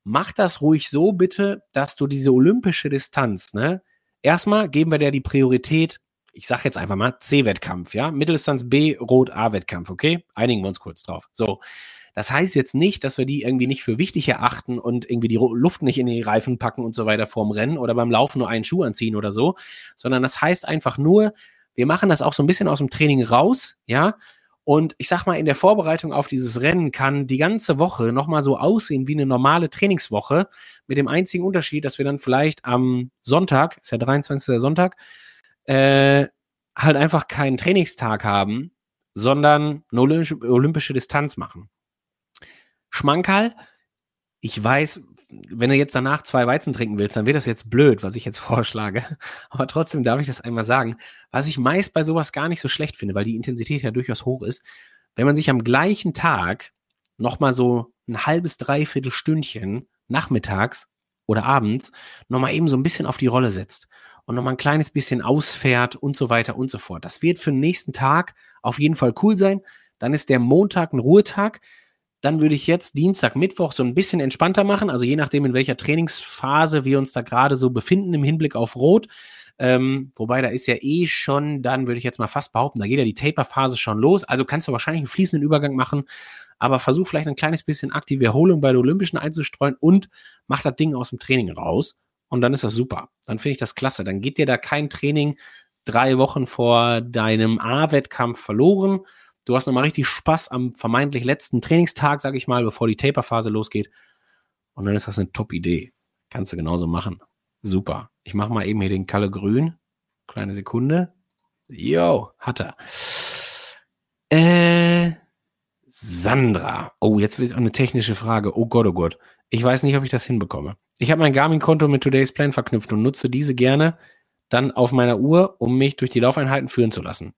[SPEAKER 1] mach das ruhig so bitte, dass du diese olympische Distanz, ne, erstmal geben wir dir die Priorität, ich sag jetzt einfach mal C-Wettkampf, ja, Mitteldistanz B, Rot A-Wettkampf, okay? Einigen wir uns kurz drauf. So. Das heißt jetzt nicht, dass wir die irgendwie nicht für wichtig erachten und irgendwie die Luft nicht in die Reifen packen und so weiter vorm Rennen oder beim Laufen nur einen Schuh anziehen oder so, sondern das heißt einfach nur, wir machen das auch so ein bisschen aus dem Training raus, ja, und ich sag mal, in der Vorbereitung auf dieses Rennen kann die ganze Woche nochmal so aussehen wie eine normale Trainingswoche, mit dem einzigen Unterschied, dass wir dann vielleicht am Sonntag, ist ja 23. Sonntag, äh, halt einfach keinen Trainingstag haben, sondern eine olympische, olympische Distanz machen. Schmankerl, ich weiß, wenn du jetzt danach zwei Weizen trinken willst, dann wird das jetzt blöd, was ich jetzt vorschlage. Aber trotzdem darf ich das einmal sagen. Was ich meist bei sowas gar nicht so schlecht finde, weil die Intensität ja durchaus hoch ist, wenn man sich am gleichen Tag nochmal so ein halbes, dreiviertel Stündchen nachmittags oder abends nochmal eben so ein bisschen auf die Rolle setzt und nochmal ein kleines bisschen ausfährt und so weiter und so fort. Das wird für den nächsten Tag auf jeden Fall cool sein. Dann ist der Montag ein Ruhetag dann würde ich jetzt Dienstag, Mittwoch so ein bisschen entspannter machen. Also je nachdem, in welcher Trainingsphase wir uns da gerade so befinden im Hinblick auf Rot. Ähm, wobei da ist ja eh schon, dann würde ich jetzt mal fast behaupten, da geht ja die Taper-Phase schon los. Also kannst du wahrscheinlich einen fließenden Übergang machen, aber versuch vielleicht ein kleines bisschen aktive Erholung bei den Olympischen einzustreuen und mach das Ding aus dem Training raus. Und dann ist das super. Dann finde ich das klasse. Dann geht dir da kein Training drei Wochen vor deinem A-Wettkampf verloren. Du hast nochmal richtig Spaß am vermeintlich letzten Trainingstag, sag ich mal, bevor die Taper-Phase losgeht. Und dann ist das eine Top-Idee. Kannst du genauso machen. Super. Ich mache mal eben hier den Kalle Grün. Kleine Sekunde. Jo, hat er. Äh, Sandra. Oh, jetzt wird eine technische Frage. Oh Gott, oh Gott. Ich weiß nicht, ob ich das hinbekomme. Ich habe mein Garmin-Konto mit Today's Plan verknüpft und nutze diese gerne dann auf meiner Uhr, um mich durch die Laufeinheiten führen zu lassen.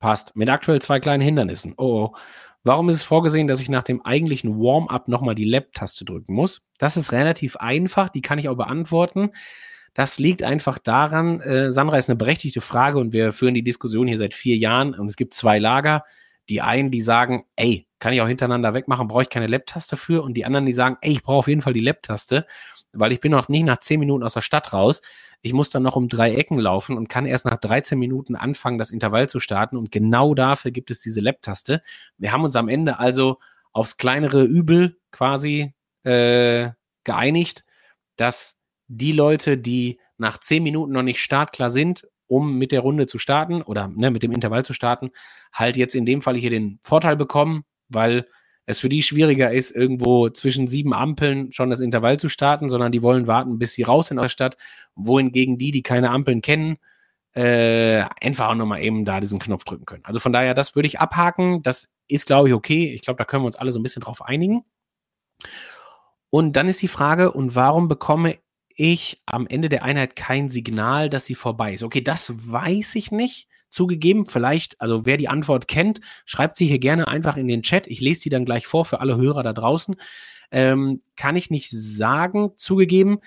[SPEAKER 1] Passt. Mit aktuell zwei kleinen Hindernissen. Oh, oh. Warum ist es vorgesehen, dass ich nach dem eigentlichen Warm-up nochmal die Lab-Taste drücken muss? Das ist relativ einfach, die kann ich auch beantworten. Das liegt einfach daran, äh, Sandra ist eine berechtigte Frage und wir führen die Diskussion hier seit vier Jahren und es gibt zwei Lager. Die einen, die sagen, ey, kann ich auch hintereinander wegmachen, brauche ich keine Lab-Taste für. Und die anderen, die sagen, ey, ich brauche auf jeden Fall die Lab-Taste, weil ich bin noch nicht nach zehn Minuten aus der Stadt raus. Ich muss dann noch um drei Ecken laufen und kann erst nach 13 Minuten anfangen, das Intervall zu starten. Und genau dafür gibt es diese Lab-Taste. Wir haben uns am Ende also aufs kleinere Übel quasi äh, geeinigt, dass die Leute, die nach zehn Minuten noch nicht startklar sind, um mit der Runde zu starten oder ne, mit dem Intervall zu starten, halt jetzt in dem Fall hier den Vorteil bekommen, weil es für die schwieriger ist, irgendwo zwischen sieben Ampeln schon das Intervall zu starten, sondern die wollen warten, bis sie raus sind aus der Stadt, wohingegen die, die keine Ampeln kennen, äh, einfach auch nochmal eben da diesen Knopf drücken können. Also von daher, das würde ich abhaken. Das ist, glaube ich, okay. Ich glaube, da können wir uns alle so ein bisschen drauf einigen. Und dann ist die Frage, und warum bekomme ich am Ende der Einheit kein Signal, dass sie vorbei ist? Okay, das weiß ich nicht zugegeben. Vielleicht, also wer die Antwort kennt, schreibt sie hier gerne einfach in den Chat. Ich lese sie dann gleich vor für alle Hörer da draußen. Ähm, kann ich nicht sagen, zugegeben.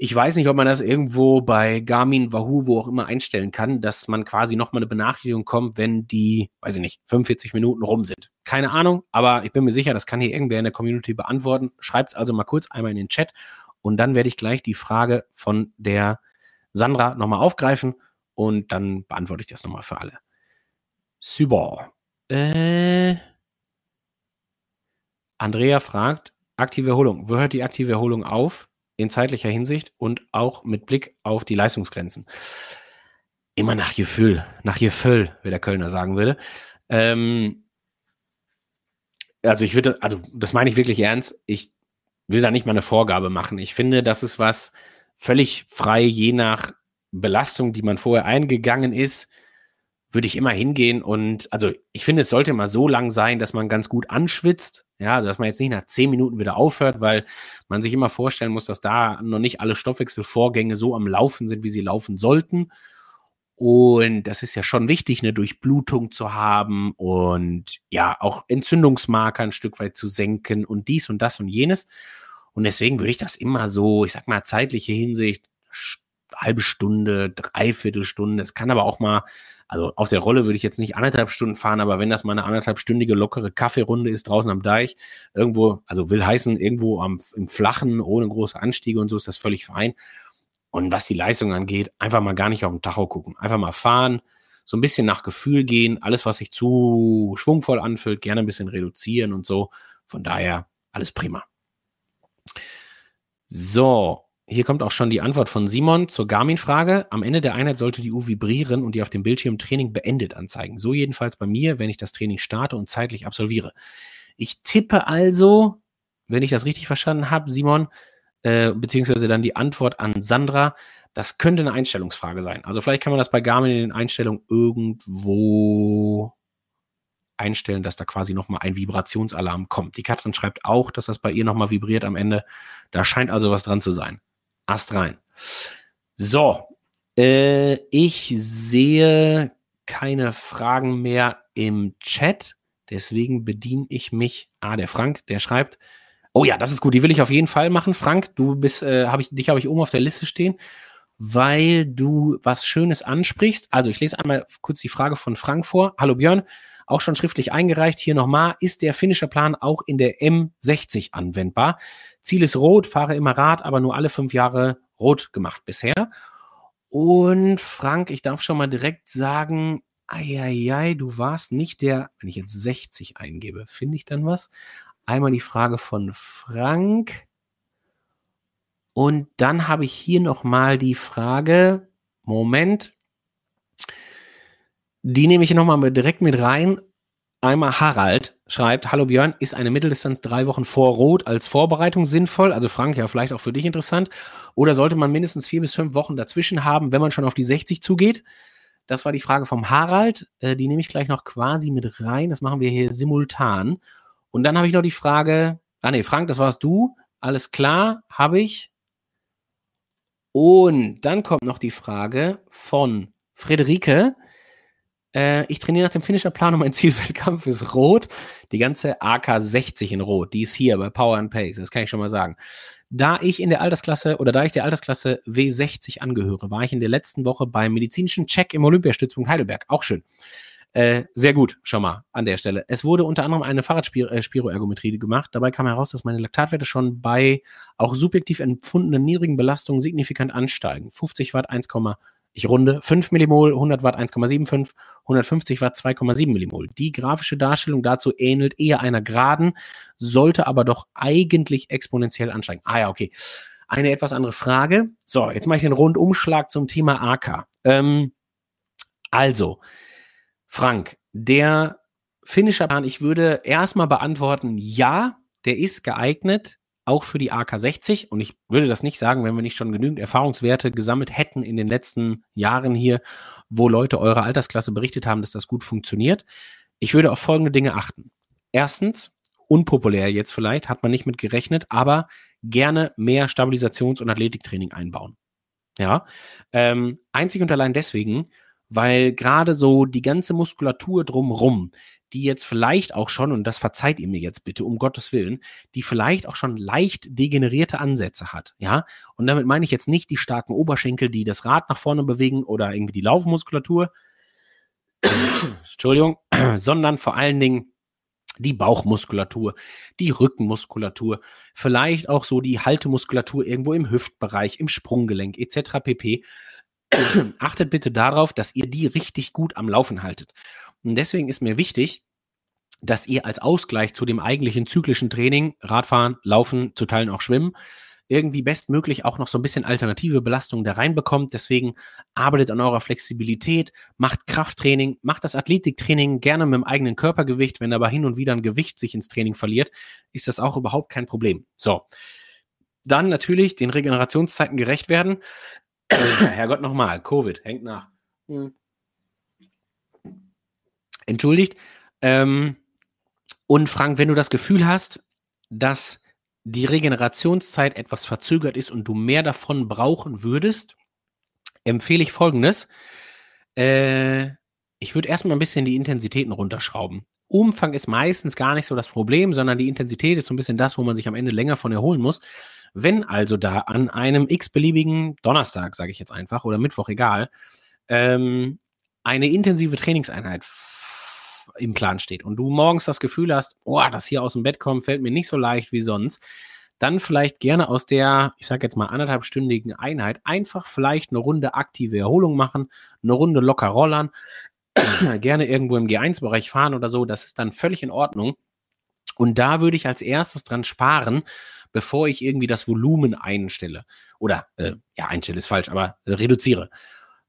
[SPEAKER 1] Ich weiß nicht, ob man das irgendwo bei Garmin, Wahoo, wo auch immer einstellen kann, dass man quasi nochmal eine Benachrichtigung kommt, wenn die, weiß ich nicht, 45 Minuten rum sind. Keine Ahnung, aber ich bin mir sicher, das kann hier irgendwer in der Community beantworten. Schreibt es also mal kurz einmal in den Chat und dann werde ich gleich die Frage von der Sandra nochmal aufgreifen und dann beantworte ich das nochmal für alle. Super. Äh, Andrea fragt, aktive Erholung. Wo hört die aktive Erholung auf? In zeitlicher Hinsicht und auch mit Blick auf die Leistungsgrenzen. Immer nach Gefühl, nach Gefühl, wie der Kölner sagen würde. Ähm, also ich würde, also das meine ich wirklich ernst. Ich will da nicht mal eine Vorgabe machen. Ich finde, das ist was völlig frei, je nach Belastung, die man vorher eingegangen ist, würde ich immer hingehen und also ich finde, es sollte mal so lang sein, dass man ganz gut anschwitzt. Ja, also dass man jetzt nicht nach zehn Minuten wieder aufhört, weil man sich immer vorstellen muss, dass da noch nicht alle Stoffwechselvorgänge so am Laufen sind, wie sie laufen sollten. Und das ist ja schon wichtig, eine Durchblutung zu haben und ja, auch Entzündungsmarker ein Stück weit zu senken und dies und das und jenes. Und deswegen würde ich das immer so, ich sag mal, zeitliche Hinsicht halbe Stunde, dreiviertel Stunde. Es kann aber auch mal, also auf der Rolle würde ich jetzt nicht anderthalb Stunden fahren, aber wenn das mal eine anderthalbstündige lockere Kaffeerunde ist draußen am Deich, irgendwo, also will heißen, irgendwo am, im Flachen, ohne große Anstiege und so ist das völlig fein. Und was die Leistung angeht, einfach mal gar nicht auf den Tacho gucken. Einfach mal fahren, so ein bisschen nach Gefühl gehen. Alles, was sich zu schwungvoll anfühlt, gerne ein bisschen reduzieren und so. Von daher alles prima. So, hier kommt auch schon die Antwort von Simon zur Garmin-Frage. Am Ende der Einheit sollte die Uhr vibrieren und die auf dem Bildschirm Training beendet anzeigen. So jedenfalls bei mir, wenn ich das Training starte und zeitlich absolviere. Ich tippe also, wenn ich das richtig verstanden habe, Simon, äh, beziehungsweise dann die Antwort an Sandra, das könnte eine Einstellungsfrage sein. Also vielleicht kann man das bei Garmin in den Einstellungen irgendwo einstellen, dass da quasi nochmal ein Vibrationsalarm kommt. Die Katrin schreibt auch, dass das bei ihr nochmal vibriert am Ende. Da scheint also was dran zu sein. Ast rein. So, äh, ich sehe keine Fragen mehr im Chat. Deswegen bediene ich mich. Ah, der Frank, der schreibt. Oh ja, das ist gut. Die will ich auf jeden Fall machen. Frank, du bist, äh, habe ich, dich habe ich oben auf der Liste stehen, weil du was Schönes ansprichst. Also ich lese einmal kurz die Frage von Frank vor. Hallo Björn, auch schon schriftlich eingereicht. Hier nochmal, ist der finnische Plan auch in der M60 anwendbar? Ziel ist rot, fahre immer Rad, aber nur alle fünf Jahre rot gemacht bisher. Und Frank, ich darf schon mal direkt sagen, eieiei, du warst nicht der, wenn ich jetzt 60 eingebe, finde ich dann was? Einmal die Frage von Frank. Und dann habe ich hier nochmal die Frage, Moment, die nehme ich nochmal direkt mit rein. Einmal Harald schreibt, hallo Björn, ist eine Mitteldistanz drei Wochen vor Rot als Vorbereitung sinnvoll? Also Frank, ja, vielleicht auch für dich interessant. Oder sollte man mindestens vier bis fünf Wochen dazwischen haben, wenn man schon auf die 60 zugeht? Das war die Frage vom Harald. Äh, die nehme ich gleich noch quasi mit rein. Das machen wir hier simultan. Und dann habe ich noch die Frage, ah nee, Frank, das warst du. Alles klar, habe ich. Und dann kommt noch die Frage von Friederike. Äh, ich trainiere nach dem Finisherplan und mein Zielwettkampf ist rot. Die ganze AK 60 in rot, die ist hier bei Power and Pace, das kann ich schon mal sagen. Da ich in der Altersklasse oder da ich der Altersklasse W60 angehöre, war ich in der letzten Woche beim medizinischen Check im Olympiastützpunkt Heidelberg. Auch schön. Äh, sehr gut, schon mal an der Stelle. Es wurde unter anderem eine Fahrradspiroergometrie äh, gemacht. Dabei kam heraus, dass meine Laktatwerte schon bei auch subjektiv empfundenen niedrigen Belastungen signifikant ansteigen. 50 Watt 1, ich runde 5 Millimol, 100 Watt 1,75, 150 Watt 2,7 Millimol. Die grafische Darstellung dazu ähnelt eher einer geraden, sollte aber doch eigentlich exponentiell ansteigen. Ah ja, okay. Eine etwas andere Frage. So, jetzt mache ich den Rundumschlag zum Thema AK. Ähm, also, Frank, der Finisher-Plan, ich würde erstmal beantworten, ja, der ist geeignet, auch für die AK60. Und ich würde das nicht sagen, wenn wir nicht schon genügend Erfahrungswerte gesammelt hätten in den letzten Jahren hier, wo Leute eurer Altersklasse berichtet haben, dass das gut funktioniert. Ich würde auf folgende Dinge achten. Erstens, unpopulär jetzt vielleicht, hat man nicht mit gerechnet, aber gerne mehr Stabilisations- und Athletiktraining einbauen. Ja, ähm, einzig und allein deswegen, weil gerade so die ganze Muskulatur drumrum, die jetzt vielleicht auch schon, und das verzeiht ihr mir jetzt bitte, um Gottes Willen, die vielleicht auch schon leicht degenerierte Ansätze hat, ja. Und damit meine ich jetzt nicht die starken Oberschenkel, die das Rad nach vorne bewegen oder irgendwie die Laufmuskulatur, Entschuldigung, sondern vor allen Dingen die Bauchmuskulatur, die Rückenmuskulatur, vielleicht auch so die Haltemuskulatur irgendwo im Hüftbereich, im Sprunggelenk etc. pp. Achtet bitte darauf, dass ihr die richtig gut am Laufen haltet. Und deswegen ist mir wichtig, dass ihr als Ausgleich zu dem eigentlichen zyklischen Training, Radfahren, Laufen, zu Teilen auch Schwimmen, irgendwie bestmöglich auch noch so ein bisschen alternative Belastung da reinbekommt. Deswegen arbeitet an eurer Flexibilität, macht Krafttraining, macht das Athletiktraining gerne mit dem eigenen Körpergewicht. Wenn aber hin und wieder ein Gewicht sich ins Training verliert, ist das auch überhaupt kein Problem. So. Dann natürlich den Regenerationszeiten gerecht werden. Herrgott nochmal, Covid, hängt nach. Hm entschuldigt. Ähm, und Frank, wenn du das Gefühl hast, dass die Regenerationszeit etwas verzögert ist und du mehr davon brauchen würdest, empfehle ich folgendes. Äh, ich würde erstmal ein bisschen die Intensitäten runterschrauben. Umfang ist meistens gar nicht so das Problem, sondern die Intensität ist so ein bisschen das, wo man sich am Ende länger von erholen muss. Wenn also da an einem x-beliebigen Donnerstag, sage ich jetzt einfach, oder Mittwoch, egal, ähm, eine intensive Trainingseinheit im Plan steht und du morgens das Gefühl hast, oh, das hier aus dem Bett kommen fällt mir nicht so leicht wie sonst, dann vielleicht gerne aus der, ich sage jetzt mal anderthalbstündigen Einheit einfach vielleicht eine Runde aktive Erholung machen, eine Runde locker rollern, gerne irgendwo im G1-Bereich fahren oder so, das ist dann völlig in Ordnung. Und da würde ich als erstes dran sparen, bevor ich irgendwie das Volumen einstelle. Oder, äh, ja, einstelle ist falsch, aber äh, reduziere.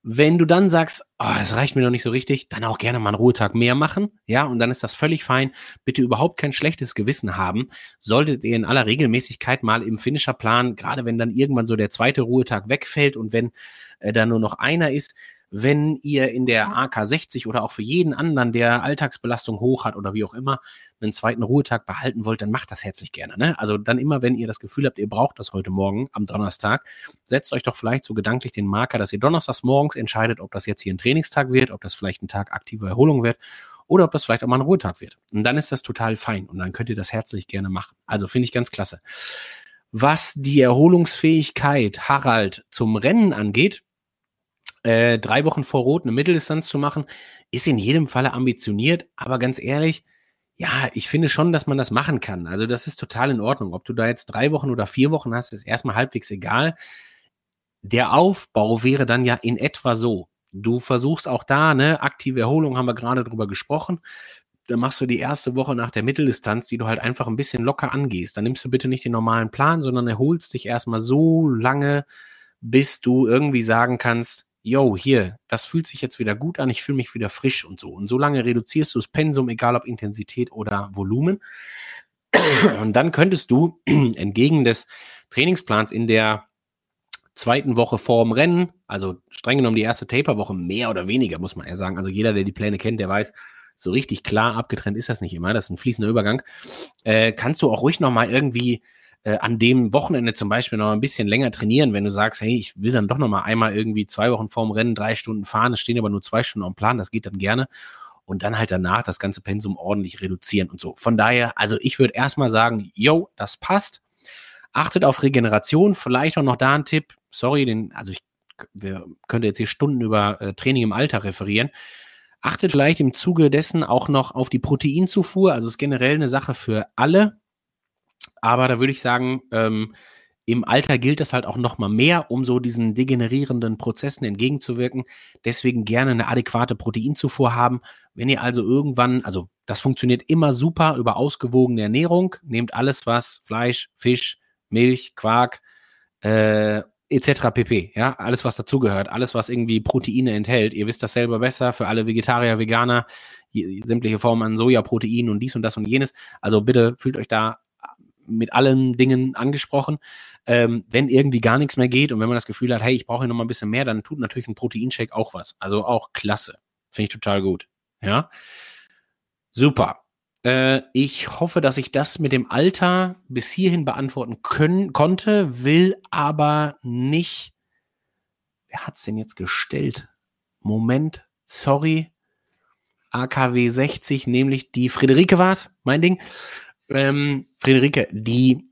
[SPEAKER 1] Wenn du dann sagst, oh, das reicht mir noch nicht so richtig, dann auch gerne mal einen Ruhetag mehr machen. Ja, und dann ist das völlig fein. Bitte überhaupt kein schlechtes Gewissen haben. Solltet ihr in aller Regelmäßigkeit mal im Finisherplan, gerade wenn dann irgendwann so der zweite Ruhetag wegfällt und wenn äh, da nur noch einer ist, wenn ihr in der AK60 oder auch für jeden anderen, der Alltagsbelastung hoch hat oder wie auch immer, einen zweiten Ruhetag behalten wollt, dann macht das herzlich gerne. Ne? Also dann immer, wenn ihr das Gefühl habt, ihr braucht das heute Morgen am Donnerstag, setzt euch doch vielleicht so gedanklich den Marker, dass ihr donnerstags morgens entscheidet, ob das jetzt hier ein Trainingstag wird, ob das vielleicht ein Tag aktive Erholung wird oder ob das vielleicht auch mal ein Ruhetag wird. Und dann ist das total fein und dann könnt ihr das herzlich gerne machen. Also finde ich ganz klasse. Was die Erholungsfähigkeit Harald zum Rennen angeht, äh, drei Wochen vor Rot eine Mitteldistanz zu machen, ist in jedem Falle ambitioniert, aber ganz ehrlich, ja, ich finde schon, dass man das machen kann. Also das ist total in Ordnung. Ob du da jetzt drei Wochen oder vier Wochen hast, ist erstmal halbwegs egal. der Aufbau wäre dann ja in etwa so. Du versuchst auch da, ne, aktive Erholung haben wir gerade drüber gesprochen. Dann machst du die erste Woche nach der Mitteldistanz, die du halt einfach ein bisschen locker angehst. Dann nimmst du bitte nicht den normalen Plan, sondern erholst dich erstmal so lange, bis du irgendwie sagen kannst, yo, hier, das fühlt sich jetzt wieder gut an, ich fühle mich wieder frisch und so. Und so lange reduzierst du das Pensum, egal ob Intensität oder Volumen. Und dann könntest du entgegen des Trainingsplans in der zweiten Woche vorm Rennen, also streng genommen die erste Taperwoche, mehr oder weniger, muss man eher sagen. Also jeder, der die Pläne kennt, der weiß, so richtig klar abgetrennt ist das nicht immer. Das ist ein fließender Übergang. Äh, kannst du auch ruhig nochmal irgendwie äh, an dem Wochenende zum Beispiel noch ein bisschen länger trainieren, wenn du sagst, hey, ich will dann doch nochmal einmal irgendwie zwei Wochen vorm Rennen drei Stunden fahren, es stehen aber nur zwei Stunden am Plan, das geht dann gerne. Und dann halt danach das ganze Pensum ordentlich reduzieren und so. Von daher, also ich würde erstmal sagen, yo, das passt. Achtet auf Regeneration. Vielleicht auch noch da ein Tipp. Sorry, den, also ich wir könnte jetzt hier Stunden über äh, Training im Alter referieren. Achtet vielleicht im Zuge dessen auch noch auf die Proteinzufuhr. Also ist generell eine Sache für alle. Aber da würde ich sagen, ähm, im Alter gilt das halt auch noch mal mehr, um so diesen degenerierenden Prozessen entgegenzuwirken. Deswegen gerne eine adäquate Proteinzufuhr haben. Wenn ihr also irgendwann, also das funktioniert immer super über ausgewogene Ernährung. Nehmt alles, was Fleisch, Fisch, Milch, Quark, äh, etc. pp. Ja, alles, was dazugehört, alles, was irgendwie Proteine enthält. Ihr wisst das selber besser für alle Vegetarier, Veganer, sämtliche Formen an Sojaprotein und dies und das und jenes. Also bitte fühlt euch da mit allen Dingen angesprochen. Ähm, wenn irgendwie gar nichts mehr geht und wenn man das Gefühl hat, hey, ich brauche hier noch mal ein bisschen mehr, dann tut natürlich ein Proteinshake auch was. Also auch klasse. Finde ich total gut. Ja. Super. Äh, ich hoffe, dass ich das mit dem Alter bis hierhin beantworten können, konnte, will aber nicht. Wer hat es denn jetzt gestellt? Moment, sorry. AKW 60, nämlich die Friederike war es, mein Ding. Ähm, Friederike, die,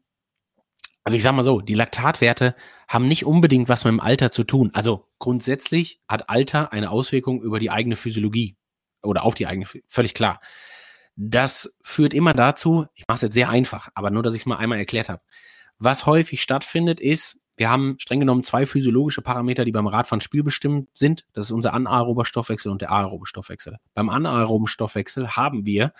[SPEAKER 1] also ich sag mal so, die Laktatwerte haben nicht unbedingt was mit dem Alter zu tun. Also grundsätzlich hat Alter eine Auswirkung über die eigene Physiologie oder auf die eigene, völlig klar. Das führt immer dazu, ich mache es jetzt sehr einfach, aber nur, dass ich es mal einmal erklärt habe. Was häufig stattfindet, ist, wir haben streng genommen zwei physiologische Parameter, die beim Radfahren spielbestimmt sind. Das ist unser anaerober Stoffwechsel und der aerobe Stoffwechsel. Beim anaeroben Stoffwechsel haben wir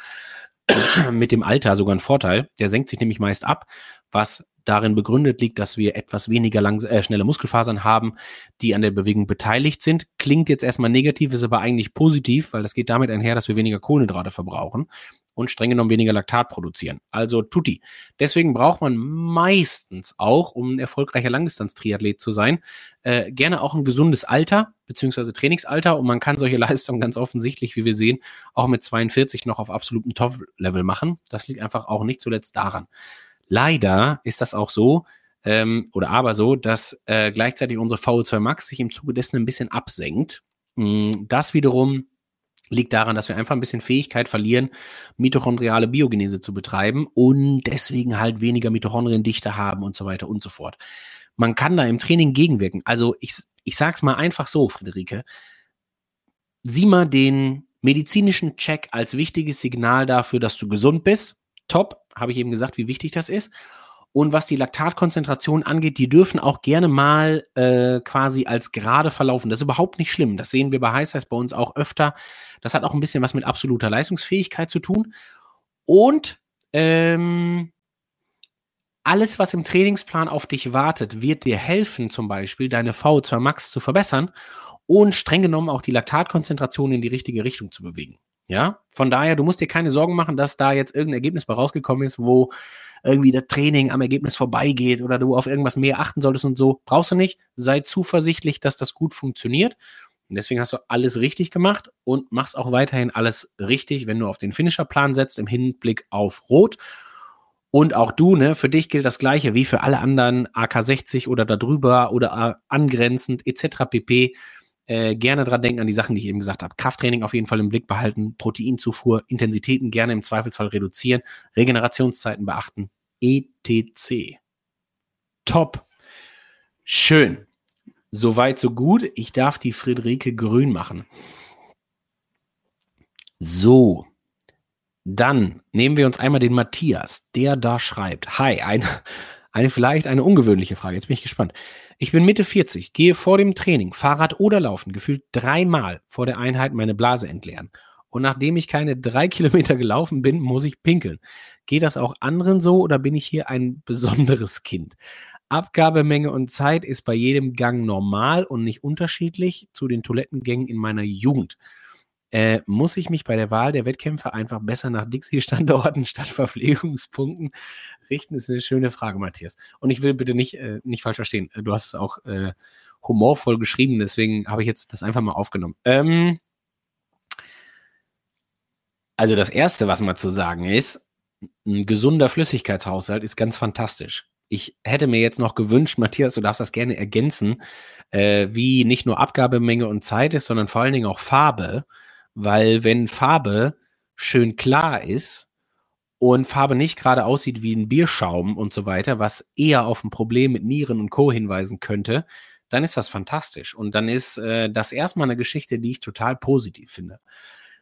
[SPEAKER 1] mit dem Alter sogar einen Vorteil. Der senkt sich nämlich meist ab, was darin begründet liegt, dass wir etwas weniger lang, äh, schnelle Muskelfasern haben, die an der Bewegung beteiligt sind. Klingt jetzt erstmal negativ, ist aber eigentlich positiv, weil das geht damit einher, dass wir weniger Kohlenhydrate verbrauchen und streng genommen weniger Laktat produzieren. Also tutti. Deswegen braucht man meistens auch, um ein erfolgreicher Langdistanz-Triathlet zu sein, äh, gerne auch ein gesundes Alter beziehungsweise Trainingsalter und man kann solche Leistungen ganz offensichtlich, wie wir sehen, auch mit 42 noch auf absolutem Top-Level machen. Das liegt einfach auch nicht zuletzt daran. Leider ist das auch so, ähm, oder aber so, dass äh, gleichzeitig unsere VO2 Max sich im Zuge dessen ein bisschen absenkt. Mm, das wiederum liegt daran, dass wir einfach ein bisschen Fähigkeit verlieren, mitochondriale Biogenese zu betreiben und deswegen halt weniger Mitochondriendichte haben und so weiter und so fort. Man kann da im Training gegenwirken. Also ich, ich sag's mal einfach so, Friederike. Sieh mal den medizinischen Check als wichtiges Signal dafür, dass du gesund bist. Top habe ich eben gesagt, wie wichtig das ist. Und was die Laktatkonzentration angeht, die dürfen auch gerne mal äh, quasi als gerade verlaufen. Das ist überhaupt nicht schlimm. Das sehen wir bei Heiß bei uns auch öfter. Das hat auch ein bisschen was mit absoluter Leistungsfähigkeit zu tun. Und ähm, alles, was im Trainingsplan auf dich wartet, wird dir helfen, zum Beispiel deine VO2 Max zu verbessern und streng genommen auch die Laktatkonzentration in die richtige Richtung zu bewegen. Ja, von daher, du musst dir keine Sorgen machen, dass da jetzt irgendein Ergebnis bei rausgekommen ist, wo irgendwie das Training am Ergebnis vorbeigeht oder du auf irgendwas mehr achten solltest und so. Brauchst du nicht. Sei zuversichtlich, dass das gut funktioniert. Und deswegen hast du alles richtig gemacht und machst auch weiterhin alles richtig, wenn du auf den Finisherplan setzt im Hinblick auf Rot. Und auch du, ne, für dich gilt das Gleiche wie für alle anderen AK60 oder darüber oder angrenzend etc. pp. Äh, gerne dran denken an die Sachen, die ich eben gesagt habe. Krafttraining auf jeden Fall im Blick behalten, Proteinzufuhr, Intensitäten gerne im Zweifelsfall reduzieren, Regenerationszeiten beachten, etc. Top. Schön. Soweit, so gut. Ich darf die Friederike grün machen. So. Dann nehmen wir uns einmal den Matthias, der da schreibt. Hi, ein, Eine vielleicht eine ungewöhnliche Frage. Jetzt bin ich gespannt. Ich bin Mitte 40, gehe vor dem Training, Fahrrad oder Laufen, gefühlt dreimal vor der Einheit meine Blase entleeren. Und nachdem ich keine drei Kilometer gelaufen bin, muss ich pinkeln. Geht das auch anderen so oder bin ich hier ein besonderes Kind? Abgabemenge und Zeit ist bei jedem Gang normal und nicht unterschiedlich zu den Toilettengängen in meiner Jugend. Äh, muss ich mich bei der Wahl der Wettkämpfe einfach besser nach Dixie-Standorten statt Verpflegungspunkten richten? Ist eine schöne Frage, Matthias. Und ich will bitte nicht, äh, nicht falsch verstehen. Du hast es auch äh, humorvoll geschrieben, deswegen habe ich jetzt das einfach mal aufgenommen. Ähm, also das Erste, was mal zu sagen ist, ein gesunder Flüssigkeitshaushalt ist ganz fantastisch. Ich hätte mir jetzt noch gewünscht, Matthias, du darfst das gerne ergänzen, äh, wie nicht nur Abgabemenge und Zeit ist, sondern vor allen Dingen auch Farbe. Weil wenn Farbe schön klar ist und Farbe nicht gerade aussieht wie ein Bierschaum und so weiter, was eher auf ein Problem mit Nieren und Co. hinweisen könnte, dann ist das fantastisch. Und dann ist äh, das erstmal eine Geschichte, die ich total positiv finde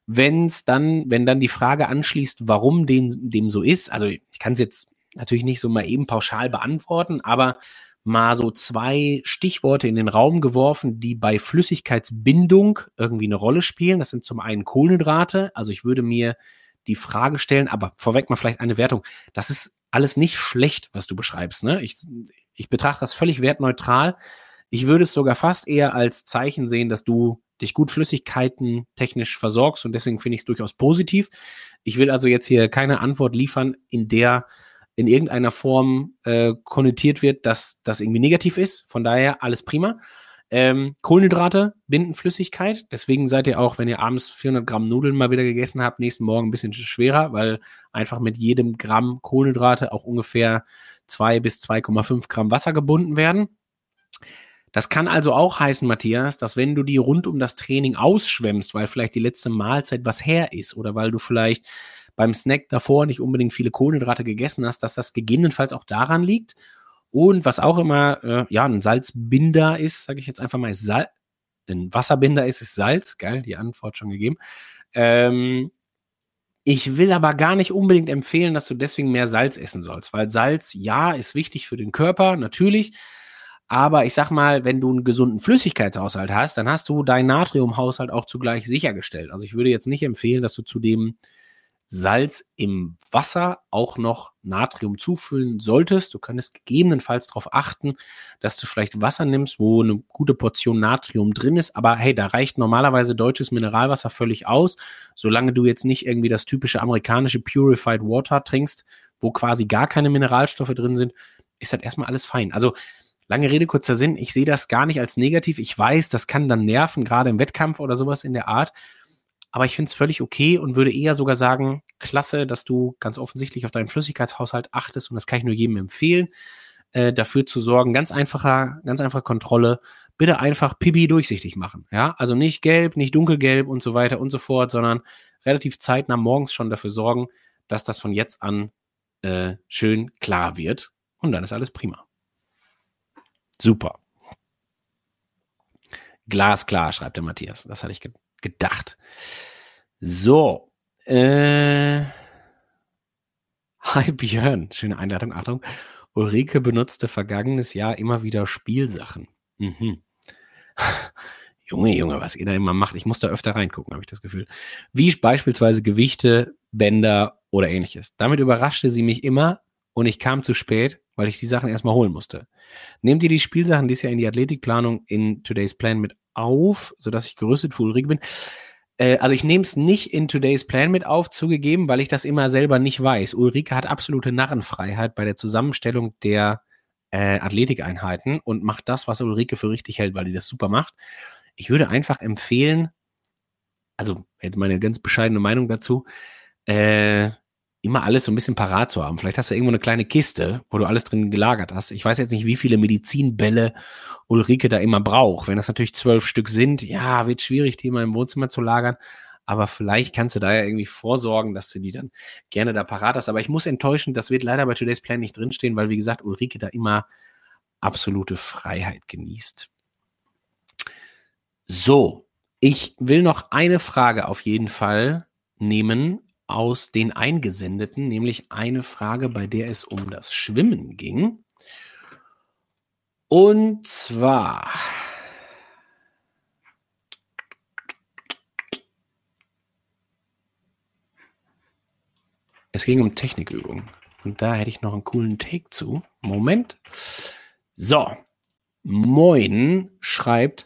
[SPEAKER 1] wenn es dann, wenn dann die Frage anschließt, warum den, dem so ist, also ich kann es jetzt natürlich nicht so mal eben pauschal beantworten, aber mal so zwei Stichworte in den Raum geworfen, die bei Flüssigkeitsbindung irgendwie eine Rolle spielen. Das sind zum einen Kohlenhydrate. Also ich würde mir die Frage stellen, aber vorweg mal vielleicht eine Wertung. Das ist alles nicht schlecht, was du beschreibst. Ne? Ich, ich betrachte das völlig wertneutral. Ich würde es sogar fast eher als Zeichen sehen, dass du dich gut Flüssigkeiten technisch versorgst und deswegen finde ich es durchaus positiv. Ich will also jetzt hier keine Antwort liefern, in der in irgendeiner Form äh, konnotiert wird, dass das irgendwie negativ ist. Von daher alles prima. Ähm, Kohlenhydrate binden Flüssigkeit. Deswegen seid ihr auch, wenn ihr abends 400 Gramm Nudeln mal wieder gegessen habt, nächsten Morgen ein bisschen schwerer, weil einfach mit jedem Gramm Kohlenhydrate auch ungefähr 2 bis 2,5 Gramm Wasser gebunden werden. Das kann also auch heißen, Matthias, dass wenn du die rund um das Training ausschwemmst, weil vielleicht die letzte Mahlzeit was her ist oder weil du vielleicht beim Snack davor nicht unbedingt viele Kohlenhydrate gegessen hast, dass das gegebenenfalls auch daran liegt. Und was auch immer, äh, ja, ein Salzbinder ist, sage ich jetzt einfach mal, ist Sal ein Wasserbinder ist, ist Salz. Geil, die Antwort schon gegeben. Ähm, ich will aber gar nicht unbedingt empfehlen, dass du deswegen mehr Salz essen sollst, weil Salz, ja, ist wichtig für den Körper, natürlich. Aber ich sag mal, wenn du einen gesunden Flüssigkeitshaushalt hast, dann hast du deinen Natriumhaushalt auch zugleich sichergestellt. Also ich würde jetzt nicht empfehlen, dass du zu dem Salz im Wasser auch noch Natrium zuführen solltest. Du könntest gegebenenfalls darauf achten, dass du vielleicht Wasser nimmst, wo eine gute Portion Natrium drin ist. Aber hey, da reicht normalerweise deutsches Mineralwasser völlig aus, solange du jetzt nicht irgendwie das typische amerikanische Purified Water trinkst, wo quasi gar keine Mineralstoffe drin sind, ist halt erstmal alles fein. Also Lange Rede, kurzer Sinn. Ich sehe das gar nicht als negativ. Ich weiß, das kann dann nerven, gerade im Wettkampf oder sowas in der Art. Aber ich finde es völlig okay und würde eher sogar sagen, klasse, dass du ganz offensichtlich auf deinen Flüssigkeitshaushalt achtest und das kann ich nur jedem empfehlen, äh, dafür zu sorgen. Ganz einfacher, ganz einfache Kontrolle. Bitte einfach Pibi durchsichtig machen. Ja, also nicht gelb, nicht dunkelgelb und so weiter und so fort, sondern relativ zeitnah morgens schon dafür sorgen, dass das von jetzt an äh, schön klar wird. Und dann ist alles prima. Super. Glasklar, schreibt der Matthias. Das hatte ich ge gedacht. So. Äh, hi Björn. Schöne Einladung. Achtung. Ulrike benutzte vergangenes Jahr immer wieder Spielsachen. Mhm. Junge, Junge, was ihr da immer macht. Ich muss da öfter reingucken, habe ich das Gefühl. Wie beispielsweise Gewichte, Bänder oder ähnliches. Damit überraschte sie mich immer und ich kam zu spät, weil ich die Sachen erstmal holen musste. Nehmt ihr die Spielsachen dies Jahr in die Athletikplanung in Today's Plan mit auf, sodass ich gerüstet für Ulrike bin? Äh, also ich nehme es nicht in Today's Plan mit auf, zugegeben, weil ich das immer selber nicht weiß. Ulrike hat absolute Narrenfreiheit bei der Zusammenstellung der äh, Athletikeinheiten und macht das, was Ulrike für richtig hält, weil die das super macht. Ich würde einfach empfehlen, also jetzt meine ganz bescheidene Meinung dazu, äh, immer alles so ein bisschen parat zu haben. Vielleicht hast du irgendwo eine kleine Kiste, wo du alles drin gelagert hast. Ich weiß jetzt nicht, wie viele Medizinbälle Ulrike da immer braucht. Wenn das natürlich zwölf Stück sind, ja, wird schwierig, die immer im Wohnzimmer zu lagern. Aber vielleicht kannst du da ja irgendwie vorsorgen, dass du die dann gerne da parat hast. Aber ich muss enttäuschen, das wird leider bei Today's Plan nicht drinstehen, weil, wie gesagt, Ulrike da immer absolute Freiheit genießt. So, ich will noch eine Frage auf jeden Fall nehmen aus den Eingesendeten, nämlich eine Frage, bei der es um das Schwimmen ging. Und zwar. Es ging um Technikübungen. Und da hätte ich noch einen coolen Take zu. Moment. So. Moin schreibt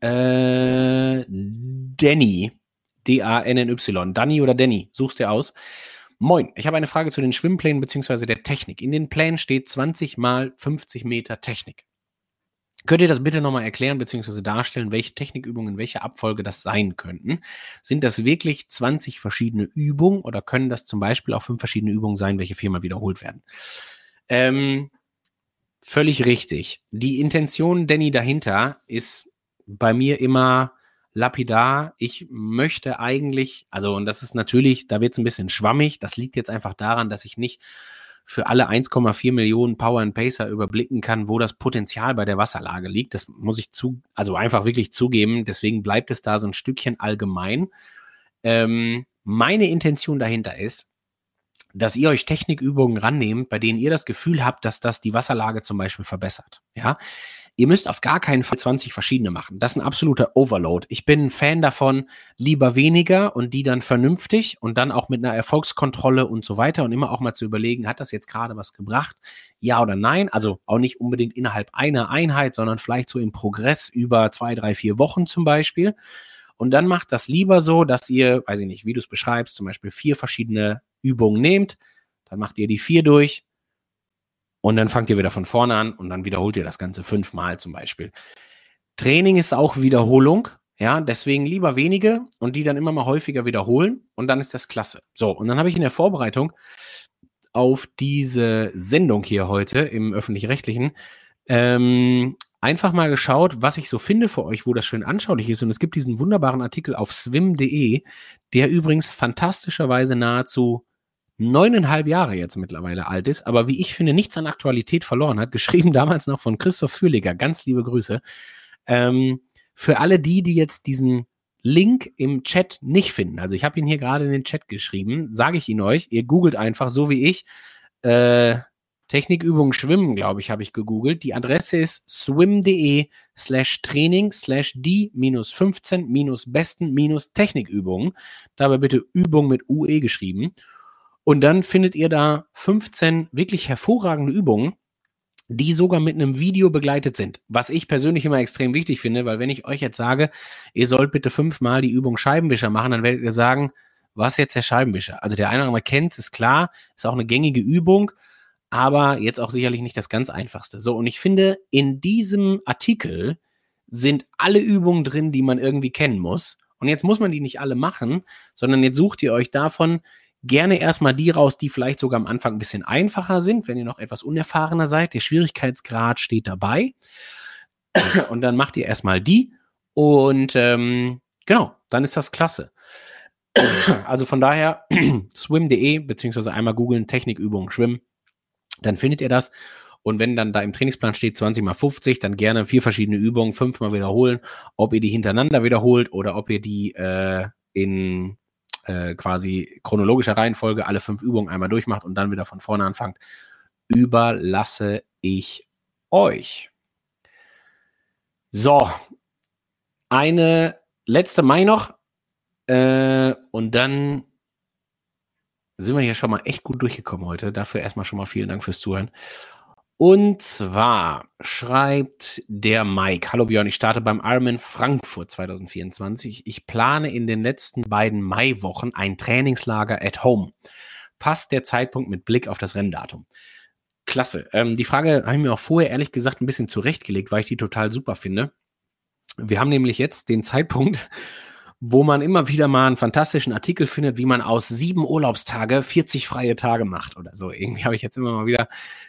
[SPEAKER 1] äh, Danny. D-A-N-N-Y. Danny oder Danny? Suchst dir aus. Moin, ich habe eine Frage zu den Schwimmplänen bzw. der Technik. In den Plänen steht 20 mal 50 Meter Technik. Könnt ihr das bitte nochmal erklären bzw. darstellen, welche Technikübungen, welche Abfolge das sein könnten? Sind das wirklich 20 verschiedene Übungen oder können das zum Beispiel auch fünf verschiedene Übungen sein, welche viermal wiederholt werden? Ähm, völlig richtig. Die Intention, Danny, dahinter ist bei mir immer lapidar. Ich möchte eigentlich, also, und das ist natürlich, da wird es ein bisschen schwammig. Das liegt jetzt einfach daran, dass ich nicht für alle 1,4 Millionen Power and Pacer überblicken kann, wo das Potenzial bei der Wasserlage liegt. Das muss ich zu, also einfach wirklich zugeben. Deswegen bleibt es da so ein Stückchen allgemein. Ähm, meine Intention dahinter ist, dass ihr euch Technikübungen rannehmt, bei denen ihr das Gefühl habt, dass das die Wasserlage zum Beispiel verbessert. Ja, Ihr müsst auf gar keinen Fall 20 verschiedene machen. Das ist ein absoluter Overload. Ich bin ein Fan davon, lieber weniger und die dann vernünftig und dann auch mit einer Erfolgskontrolle und so weiter und immer auch mal zu überlegen, hat das jetzt gerade was gebracht? Ja oder nein? Also auch nicht unbedingt innerhalb einer Einheit, sondern vielleicht so im Progress über zwei, drei, vier Wochen zum Beispiel. Und dann macht das lieber so, dass ihr, weiß ich nicht, wie du es beschreibst, zum Beispiel vier verschiedene Übungen nehmt. Dann macht ihr die vier durch, und dann fangt ihr wieder von vorne an und dann wiederholt ihr das Ganze fünfmal zum Beispiel. Training ist auch Wiederholung. Ja, deswegen lieber wenige und die dann immer mal häufiger wiederholen und dann ist das klasse. So, und dann habe ich in der Vorbereitung auf diese Sendung hier heute im öffentlich-rechtlichen ähm, einfach mal geschaut, was ich so finde für euch, wo das schön anschaulich ist. Und es gibt diesen wunderbaren Artikel auf swim.de, der übrigens fantastischerweise nahezu neuneinhalb Jahre jetzt mittlerweile alt ist, aber wie ich finde, nichts an Aktualität verloren hat, geschrieben damals noch von Christoph Fürliger, ganz liebe Grüße. Ähm, für alle die, die jetzt diesen Link im Chat nicht finden, also ich habe ihn hier gerade in den Chat geschrieben, sage ich ihn euch, ihr googelt einfach so wie ich, äh, Technikübungen schwimmen, glaube ich, habe ich gegoogelt. Die Adresse ist swim.de slash training slash die minus 15 minus besten minus Technikübungen. Dabei bitte Übung mit UE geschrieben. Und dann findet ihr da 15 wirklich hervorragende Übungen, die sogar mit einem Video begleitet sind. Was ich persönlich immer extrem wichtig finde, weil wenn ich euch jetzt sage, ihr sollt bitte fünfmal die Übung Scheibenwischer machen, dann werdet ihr sagen, was jetzt der Scheibenwischer? Also der eine oder andere kennt es, ist klar, ist auch eine gängige Übung, aber jetzt auch sicherlich nicht das ganz einfachste. So, und ich finde, in diesem Artikel sind alle Übungen drin, die man irgendwie kennen muss. Und jetzt muss man die nicht alle machen, sondern jetzt sucht ihr euch davon gerne erstmal die raus, die vielleicht sogar am Anfang ein bisschen einfacher sind, wenn ihr noch etwas unerfahrener seid. Der Schwierigkeitsgrad steht dabei. Und dann macht ihr erstmal die. Und ähm, genau, dann ist das klasse. Also von daher swim.de beziehungsweise einmal googeln Technikübungen schwimmen, dann findet ihr das. Und wenn dann da im Trainingsplan steht 20 mal 50, dann gerne vier verschiedene Übungen, fünfmal wiederholen. Ob ihr die hintereinander wiederholt oder ob ihr die äh, in äh, quasi chronologischer Reihenfolge alle fünf Übungen einmal durchmacht und dann wieder von vorne anfangt, überlasse ich euch. So, eine letzte Mai noch äh, und dann sind wir hier schon mal echt gut durchgekommen heute. Dafür erstmal schon mal vielen Dank fürs Zuhören. Und zwar schreibt der Mike, hallo Björn, ich starte beim Ironman Frankfurt 2024. Ich plane in den letzten beiden Maiwochen ein Trainingslager at home. Passt der Zeitpunkt mit Blick auf das Renndatum? Klasse. Ähm, die Frage habe ich mir auch vorher ehrlich gesagt ein bisschen zurechtgelegt, weil ich die total super finde. Wir haben nämlich jetzt den Zeitpunkt, wo man immer wieder mal einen fantastischen Artikel findet, wie man aus sieben Urlaubstage 40 freie Tage macht oder so. Irgendwie habe ich jetzt immer mal wieder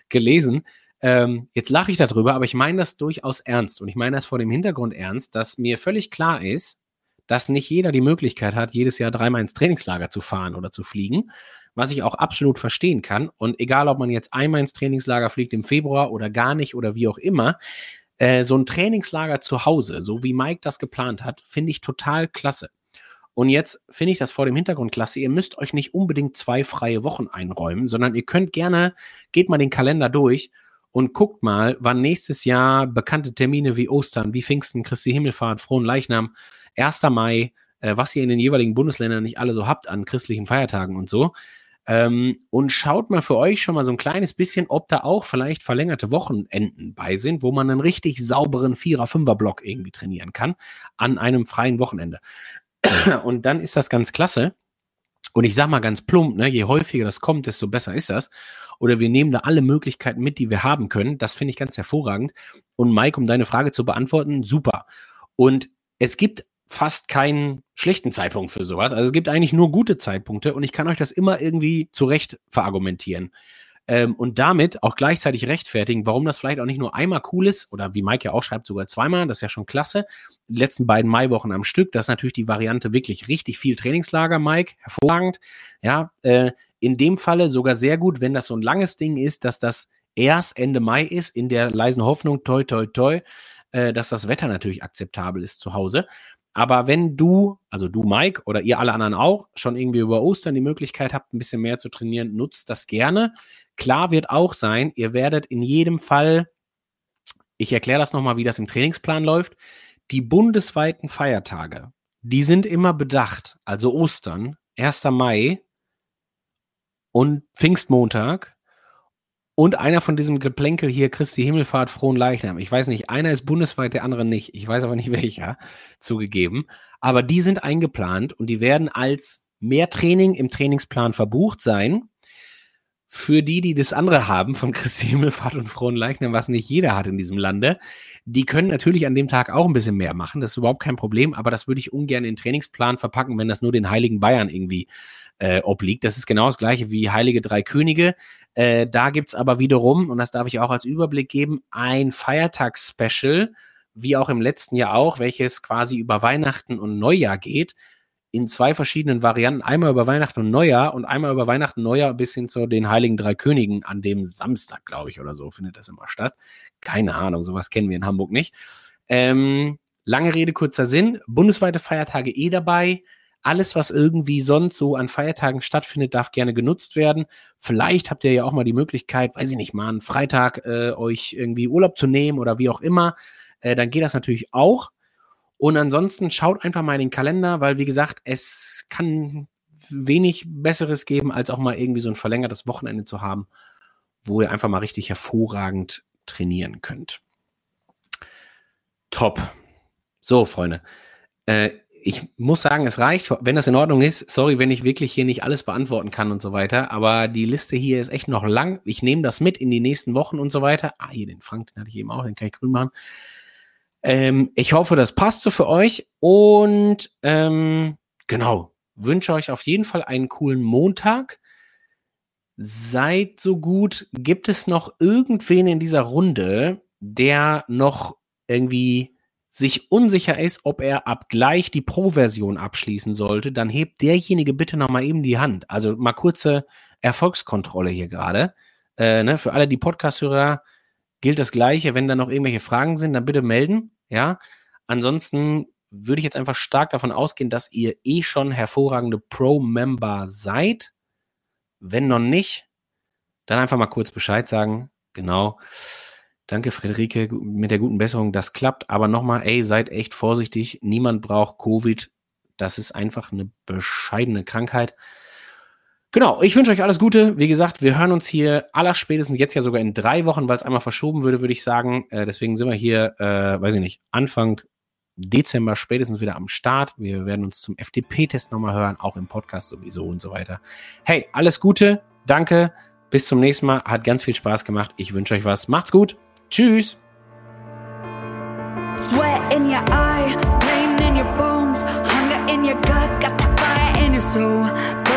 [SPEAKER 1] gelesen. Ähm, jetzt lache ich darüber, aber ich meine das durchaus ernst. Und ich meine das vor dem Hintergrund ernst, dass mir völlig klar ist, dass nicht jeder die Möglichkeit hat, jedes Jahr dreimal ins Trainingslager zu fahren oder zu fliegen, was ich auch absolut verstehen kann. Und egal, ob man jetzt einmal ins Trainingslager fliegt im Februar oder gar nicht oder wie auch immer, äh, so ein Trainingslager zu Hause, so wie Mike das geplant hat, finde ich total klasse. Und jetzt finde ich das vor dem Hintergrund klasse. Ihr müsst euch nicht unbedingt zwei freie Wochen einräumen, sondern ihr könnt gerne, geht mal den Kalender durch und guckt mal, wann nächstes Jahr bekannte Termine wie Ostern, wie Pfingsten, Christi Himmelfahrt, Frohen Leichnam, 1. Mai, äh, was ihr in den jeweiligen Bundesländern nicht alle so habt an christlichen Feiertagen und so. Ähm, und schaut mal für euch schon mal so ein kleines bisschen, ob da auch vielleicht verlängerte Wochenenden bei sind, wo man einen richtig sauberen Vierer-, Fünfer-Block irgendwie trainieren kann an einem freien Wochenende. Und dann ist das ganz klasse. Und ich sag mal ganz plump, ne, je häufiger das kommt, desto besser ist das. Oder wir nehmen da alle Möglichkeiten mit, die wir haben können. Das finde ich ganz hervorragend. Und Mike, um deine Frage zu beantworten, super. Und es gibt fast keinen schlechten Zeitpunkt für sowas. Also es gibt eigentlich nur gute Zeitpunkte und ich kann euch das immer irgendwie zurecht verargumentieren. Ähm, und damit auch gleichzeitig rechtfertigen, warum das vielleicht auch nicht nur einmal cool ist oder wie Mike ja auch schreibt, sogar zweimal, das ist ja schon klasse. Die letzten beiden Maiwochen am Stück, das ist natürlich die Variante wirklich richtig viel Trainingslager, Mike, hervorragend. Ja, äh, in dem Falle sogar sehr gut, wenn das so ein langes Ding ist, dass das erst Ende Mai ist, in der leisen Hoffnung, toi, toi, toi, äh, dass das Wetter natürlich akzeptabel ist zu Hause. Aber wenn du, also du Mike oder ihr alle anderen auch, schon irgendwie über Ostern die Möglichkeit habt, ein bisschen mehr zu trainieren, nutzt das gerne. Klar wird auch sein, ihr werdet in jedem Fall, ich erkläre das nochmal, wie das im Trainingsplan läuft, die bundesweiten Feiertage, die sind immer bedacht. Also Ostern, 1. Mai und Pfingstmontag und einer von diesem Geplänkel hier, Christi Himmelfahrt, Frohen Leichnam. Ich weiß nicht, einer ist bundesweit, der andere nicht. Ich weiß aber nicht welcher, zugegeben. Aber die sind eingeplant und die werden als Mehrtraining im Trainingsplan verbucht sein. Für die, die das andere haben, von Christi Himmelfahrt und Frohen Leichnam, was nicht jeder hat in diesem Lande, die können natürlich an dem Tag auch ein bisschen mehr machen. Das ist überhaupt kein Problem, aber das würde ich ungern in den Trainingsplan verpacken, wenn das nur den Heiligen Bayern irgendwie äh, obliegt. Das ist genau das gleiche wie Heilige Drei Könige. Äh, da gibt's aber wiederum, und das darf ich auch als Überblick geben, ein Feiertagsspecial, wie auch im letzten Jahr auch, welches quasi über Weihnachten und Neujahr geht, in zwei verschiedenen Varianten. Einmal über Weihnachten und Neujahr und einmal über Weihnachten Neujahr bis hin zu den Heiligen Drei Königen an dem Samstag, glaube ich, oder so findet das immer statt. Keine Ahnung, sowas kennen wir in Hamburg nicht. Ähm, lange Rede, kurzer Sinn. Bundesweite Feiertage eh dabei. Alles, was irgendwie sonst so an Feiertagen stattfindet, darf gerne genutzt werden. Vielleicht habt ihr ja auch mal die Möglichkeit, weiß ich nicht, mal einen Freitag äh, euch irgendwie Urlaub zu nehmen oder wie auch immer. Äh, dann geht das natürlich auch. Und ansonsten schaut einfach mal in den Kalender, weil wie gesagt, es kann wenig Besseres geben, als auch mal irgendwie so ein verlängertes Wochenende zu haben, wo ihr einfach mal richtig hervorragend trainieren könnt. Top. So, Freunde. Äh, ich muss sagen, es reicht, wenn das in Ordnung ist. Sorry, wenn ich wirklich hier nicht alles beantworten kann und so weiter. Aber die Liste hier ist echt noch lang. Ich nehme das mit in die nächsten Wochen und so weiter. Ah, hier den Frank, den hatte ich eben auch, den kann ich grün machen. Ähm, ich hoffe, das passt so für euch. Und ähm, genau, wünsche euch auf jeden Fall einen coolen Montag. Seid so gut. Gibt es noch irgendwen in dieser Runde, der noch irgendwie sich unsicher ist, ob er ab gleich die Pro-Version abschließen sollte, dann hebt derjenige bitte nochmal eben die Hand. Also mal kurze Erfolgskontrolle hier gerade. Äh, ne, für alle die Podcast-Hörer gilt das Gleiche. Wenn da noch irgendwelche Fragen sind, dann bitte melden. Ja. Ansonsten würde ich jetzt einfach stark davon ausgehen, dass ihr eh schon hervorragende Pro-Member seid. Wenn noch nicht, dann einfach mal kurz Bescheid sagen. Genau. Danke, Friederike, mit der guten Besserung. Das klappt. Aber nochmal, ey, seid echt vorsichtig. Niemand braucht Covid. Das ist einfach eine bescheidene Krankheit. Genau, ich wünsche euch alles Gute. Wie gesagt, wir hören uns hier aller spätestens jetzt ja sogar in drei Wochen, weil es einmal verschoben würde, würde ich sagen. Äh, deswegen sind wir hier, äh, weiß ich nicht, Anfang Dezember spätestens wieder am Start. Wir werden uns zum FDP-Test nochmal hören, auch im Podcast sowieso und so weiter. Hey, alles Gute. Danke. Bis zum nächsten Mal. Hat ganz viel Spaß gemacht. Ich wünsche euch was. Macht's gut. Tschüss. Sweat in your eye, pain in your bones, hunger in your gut, got that fire in your soul,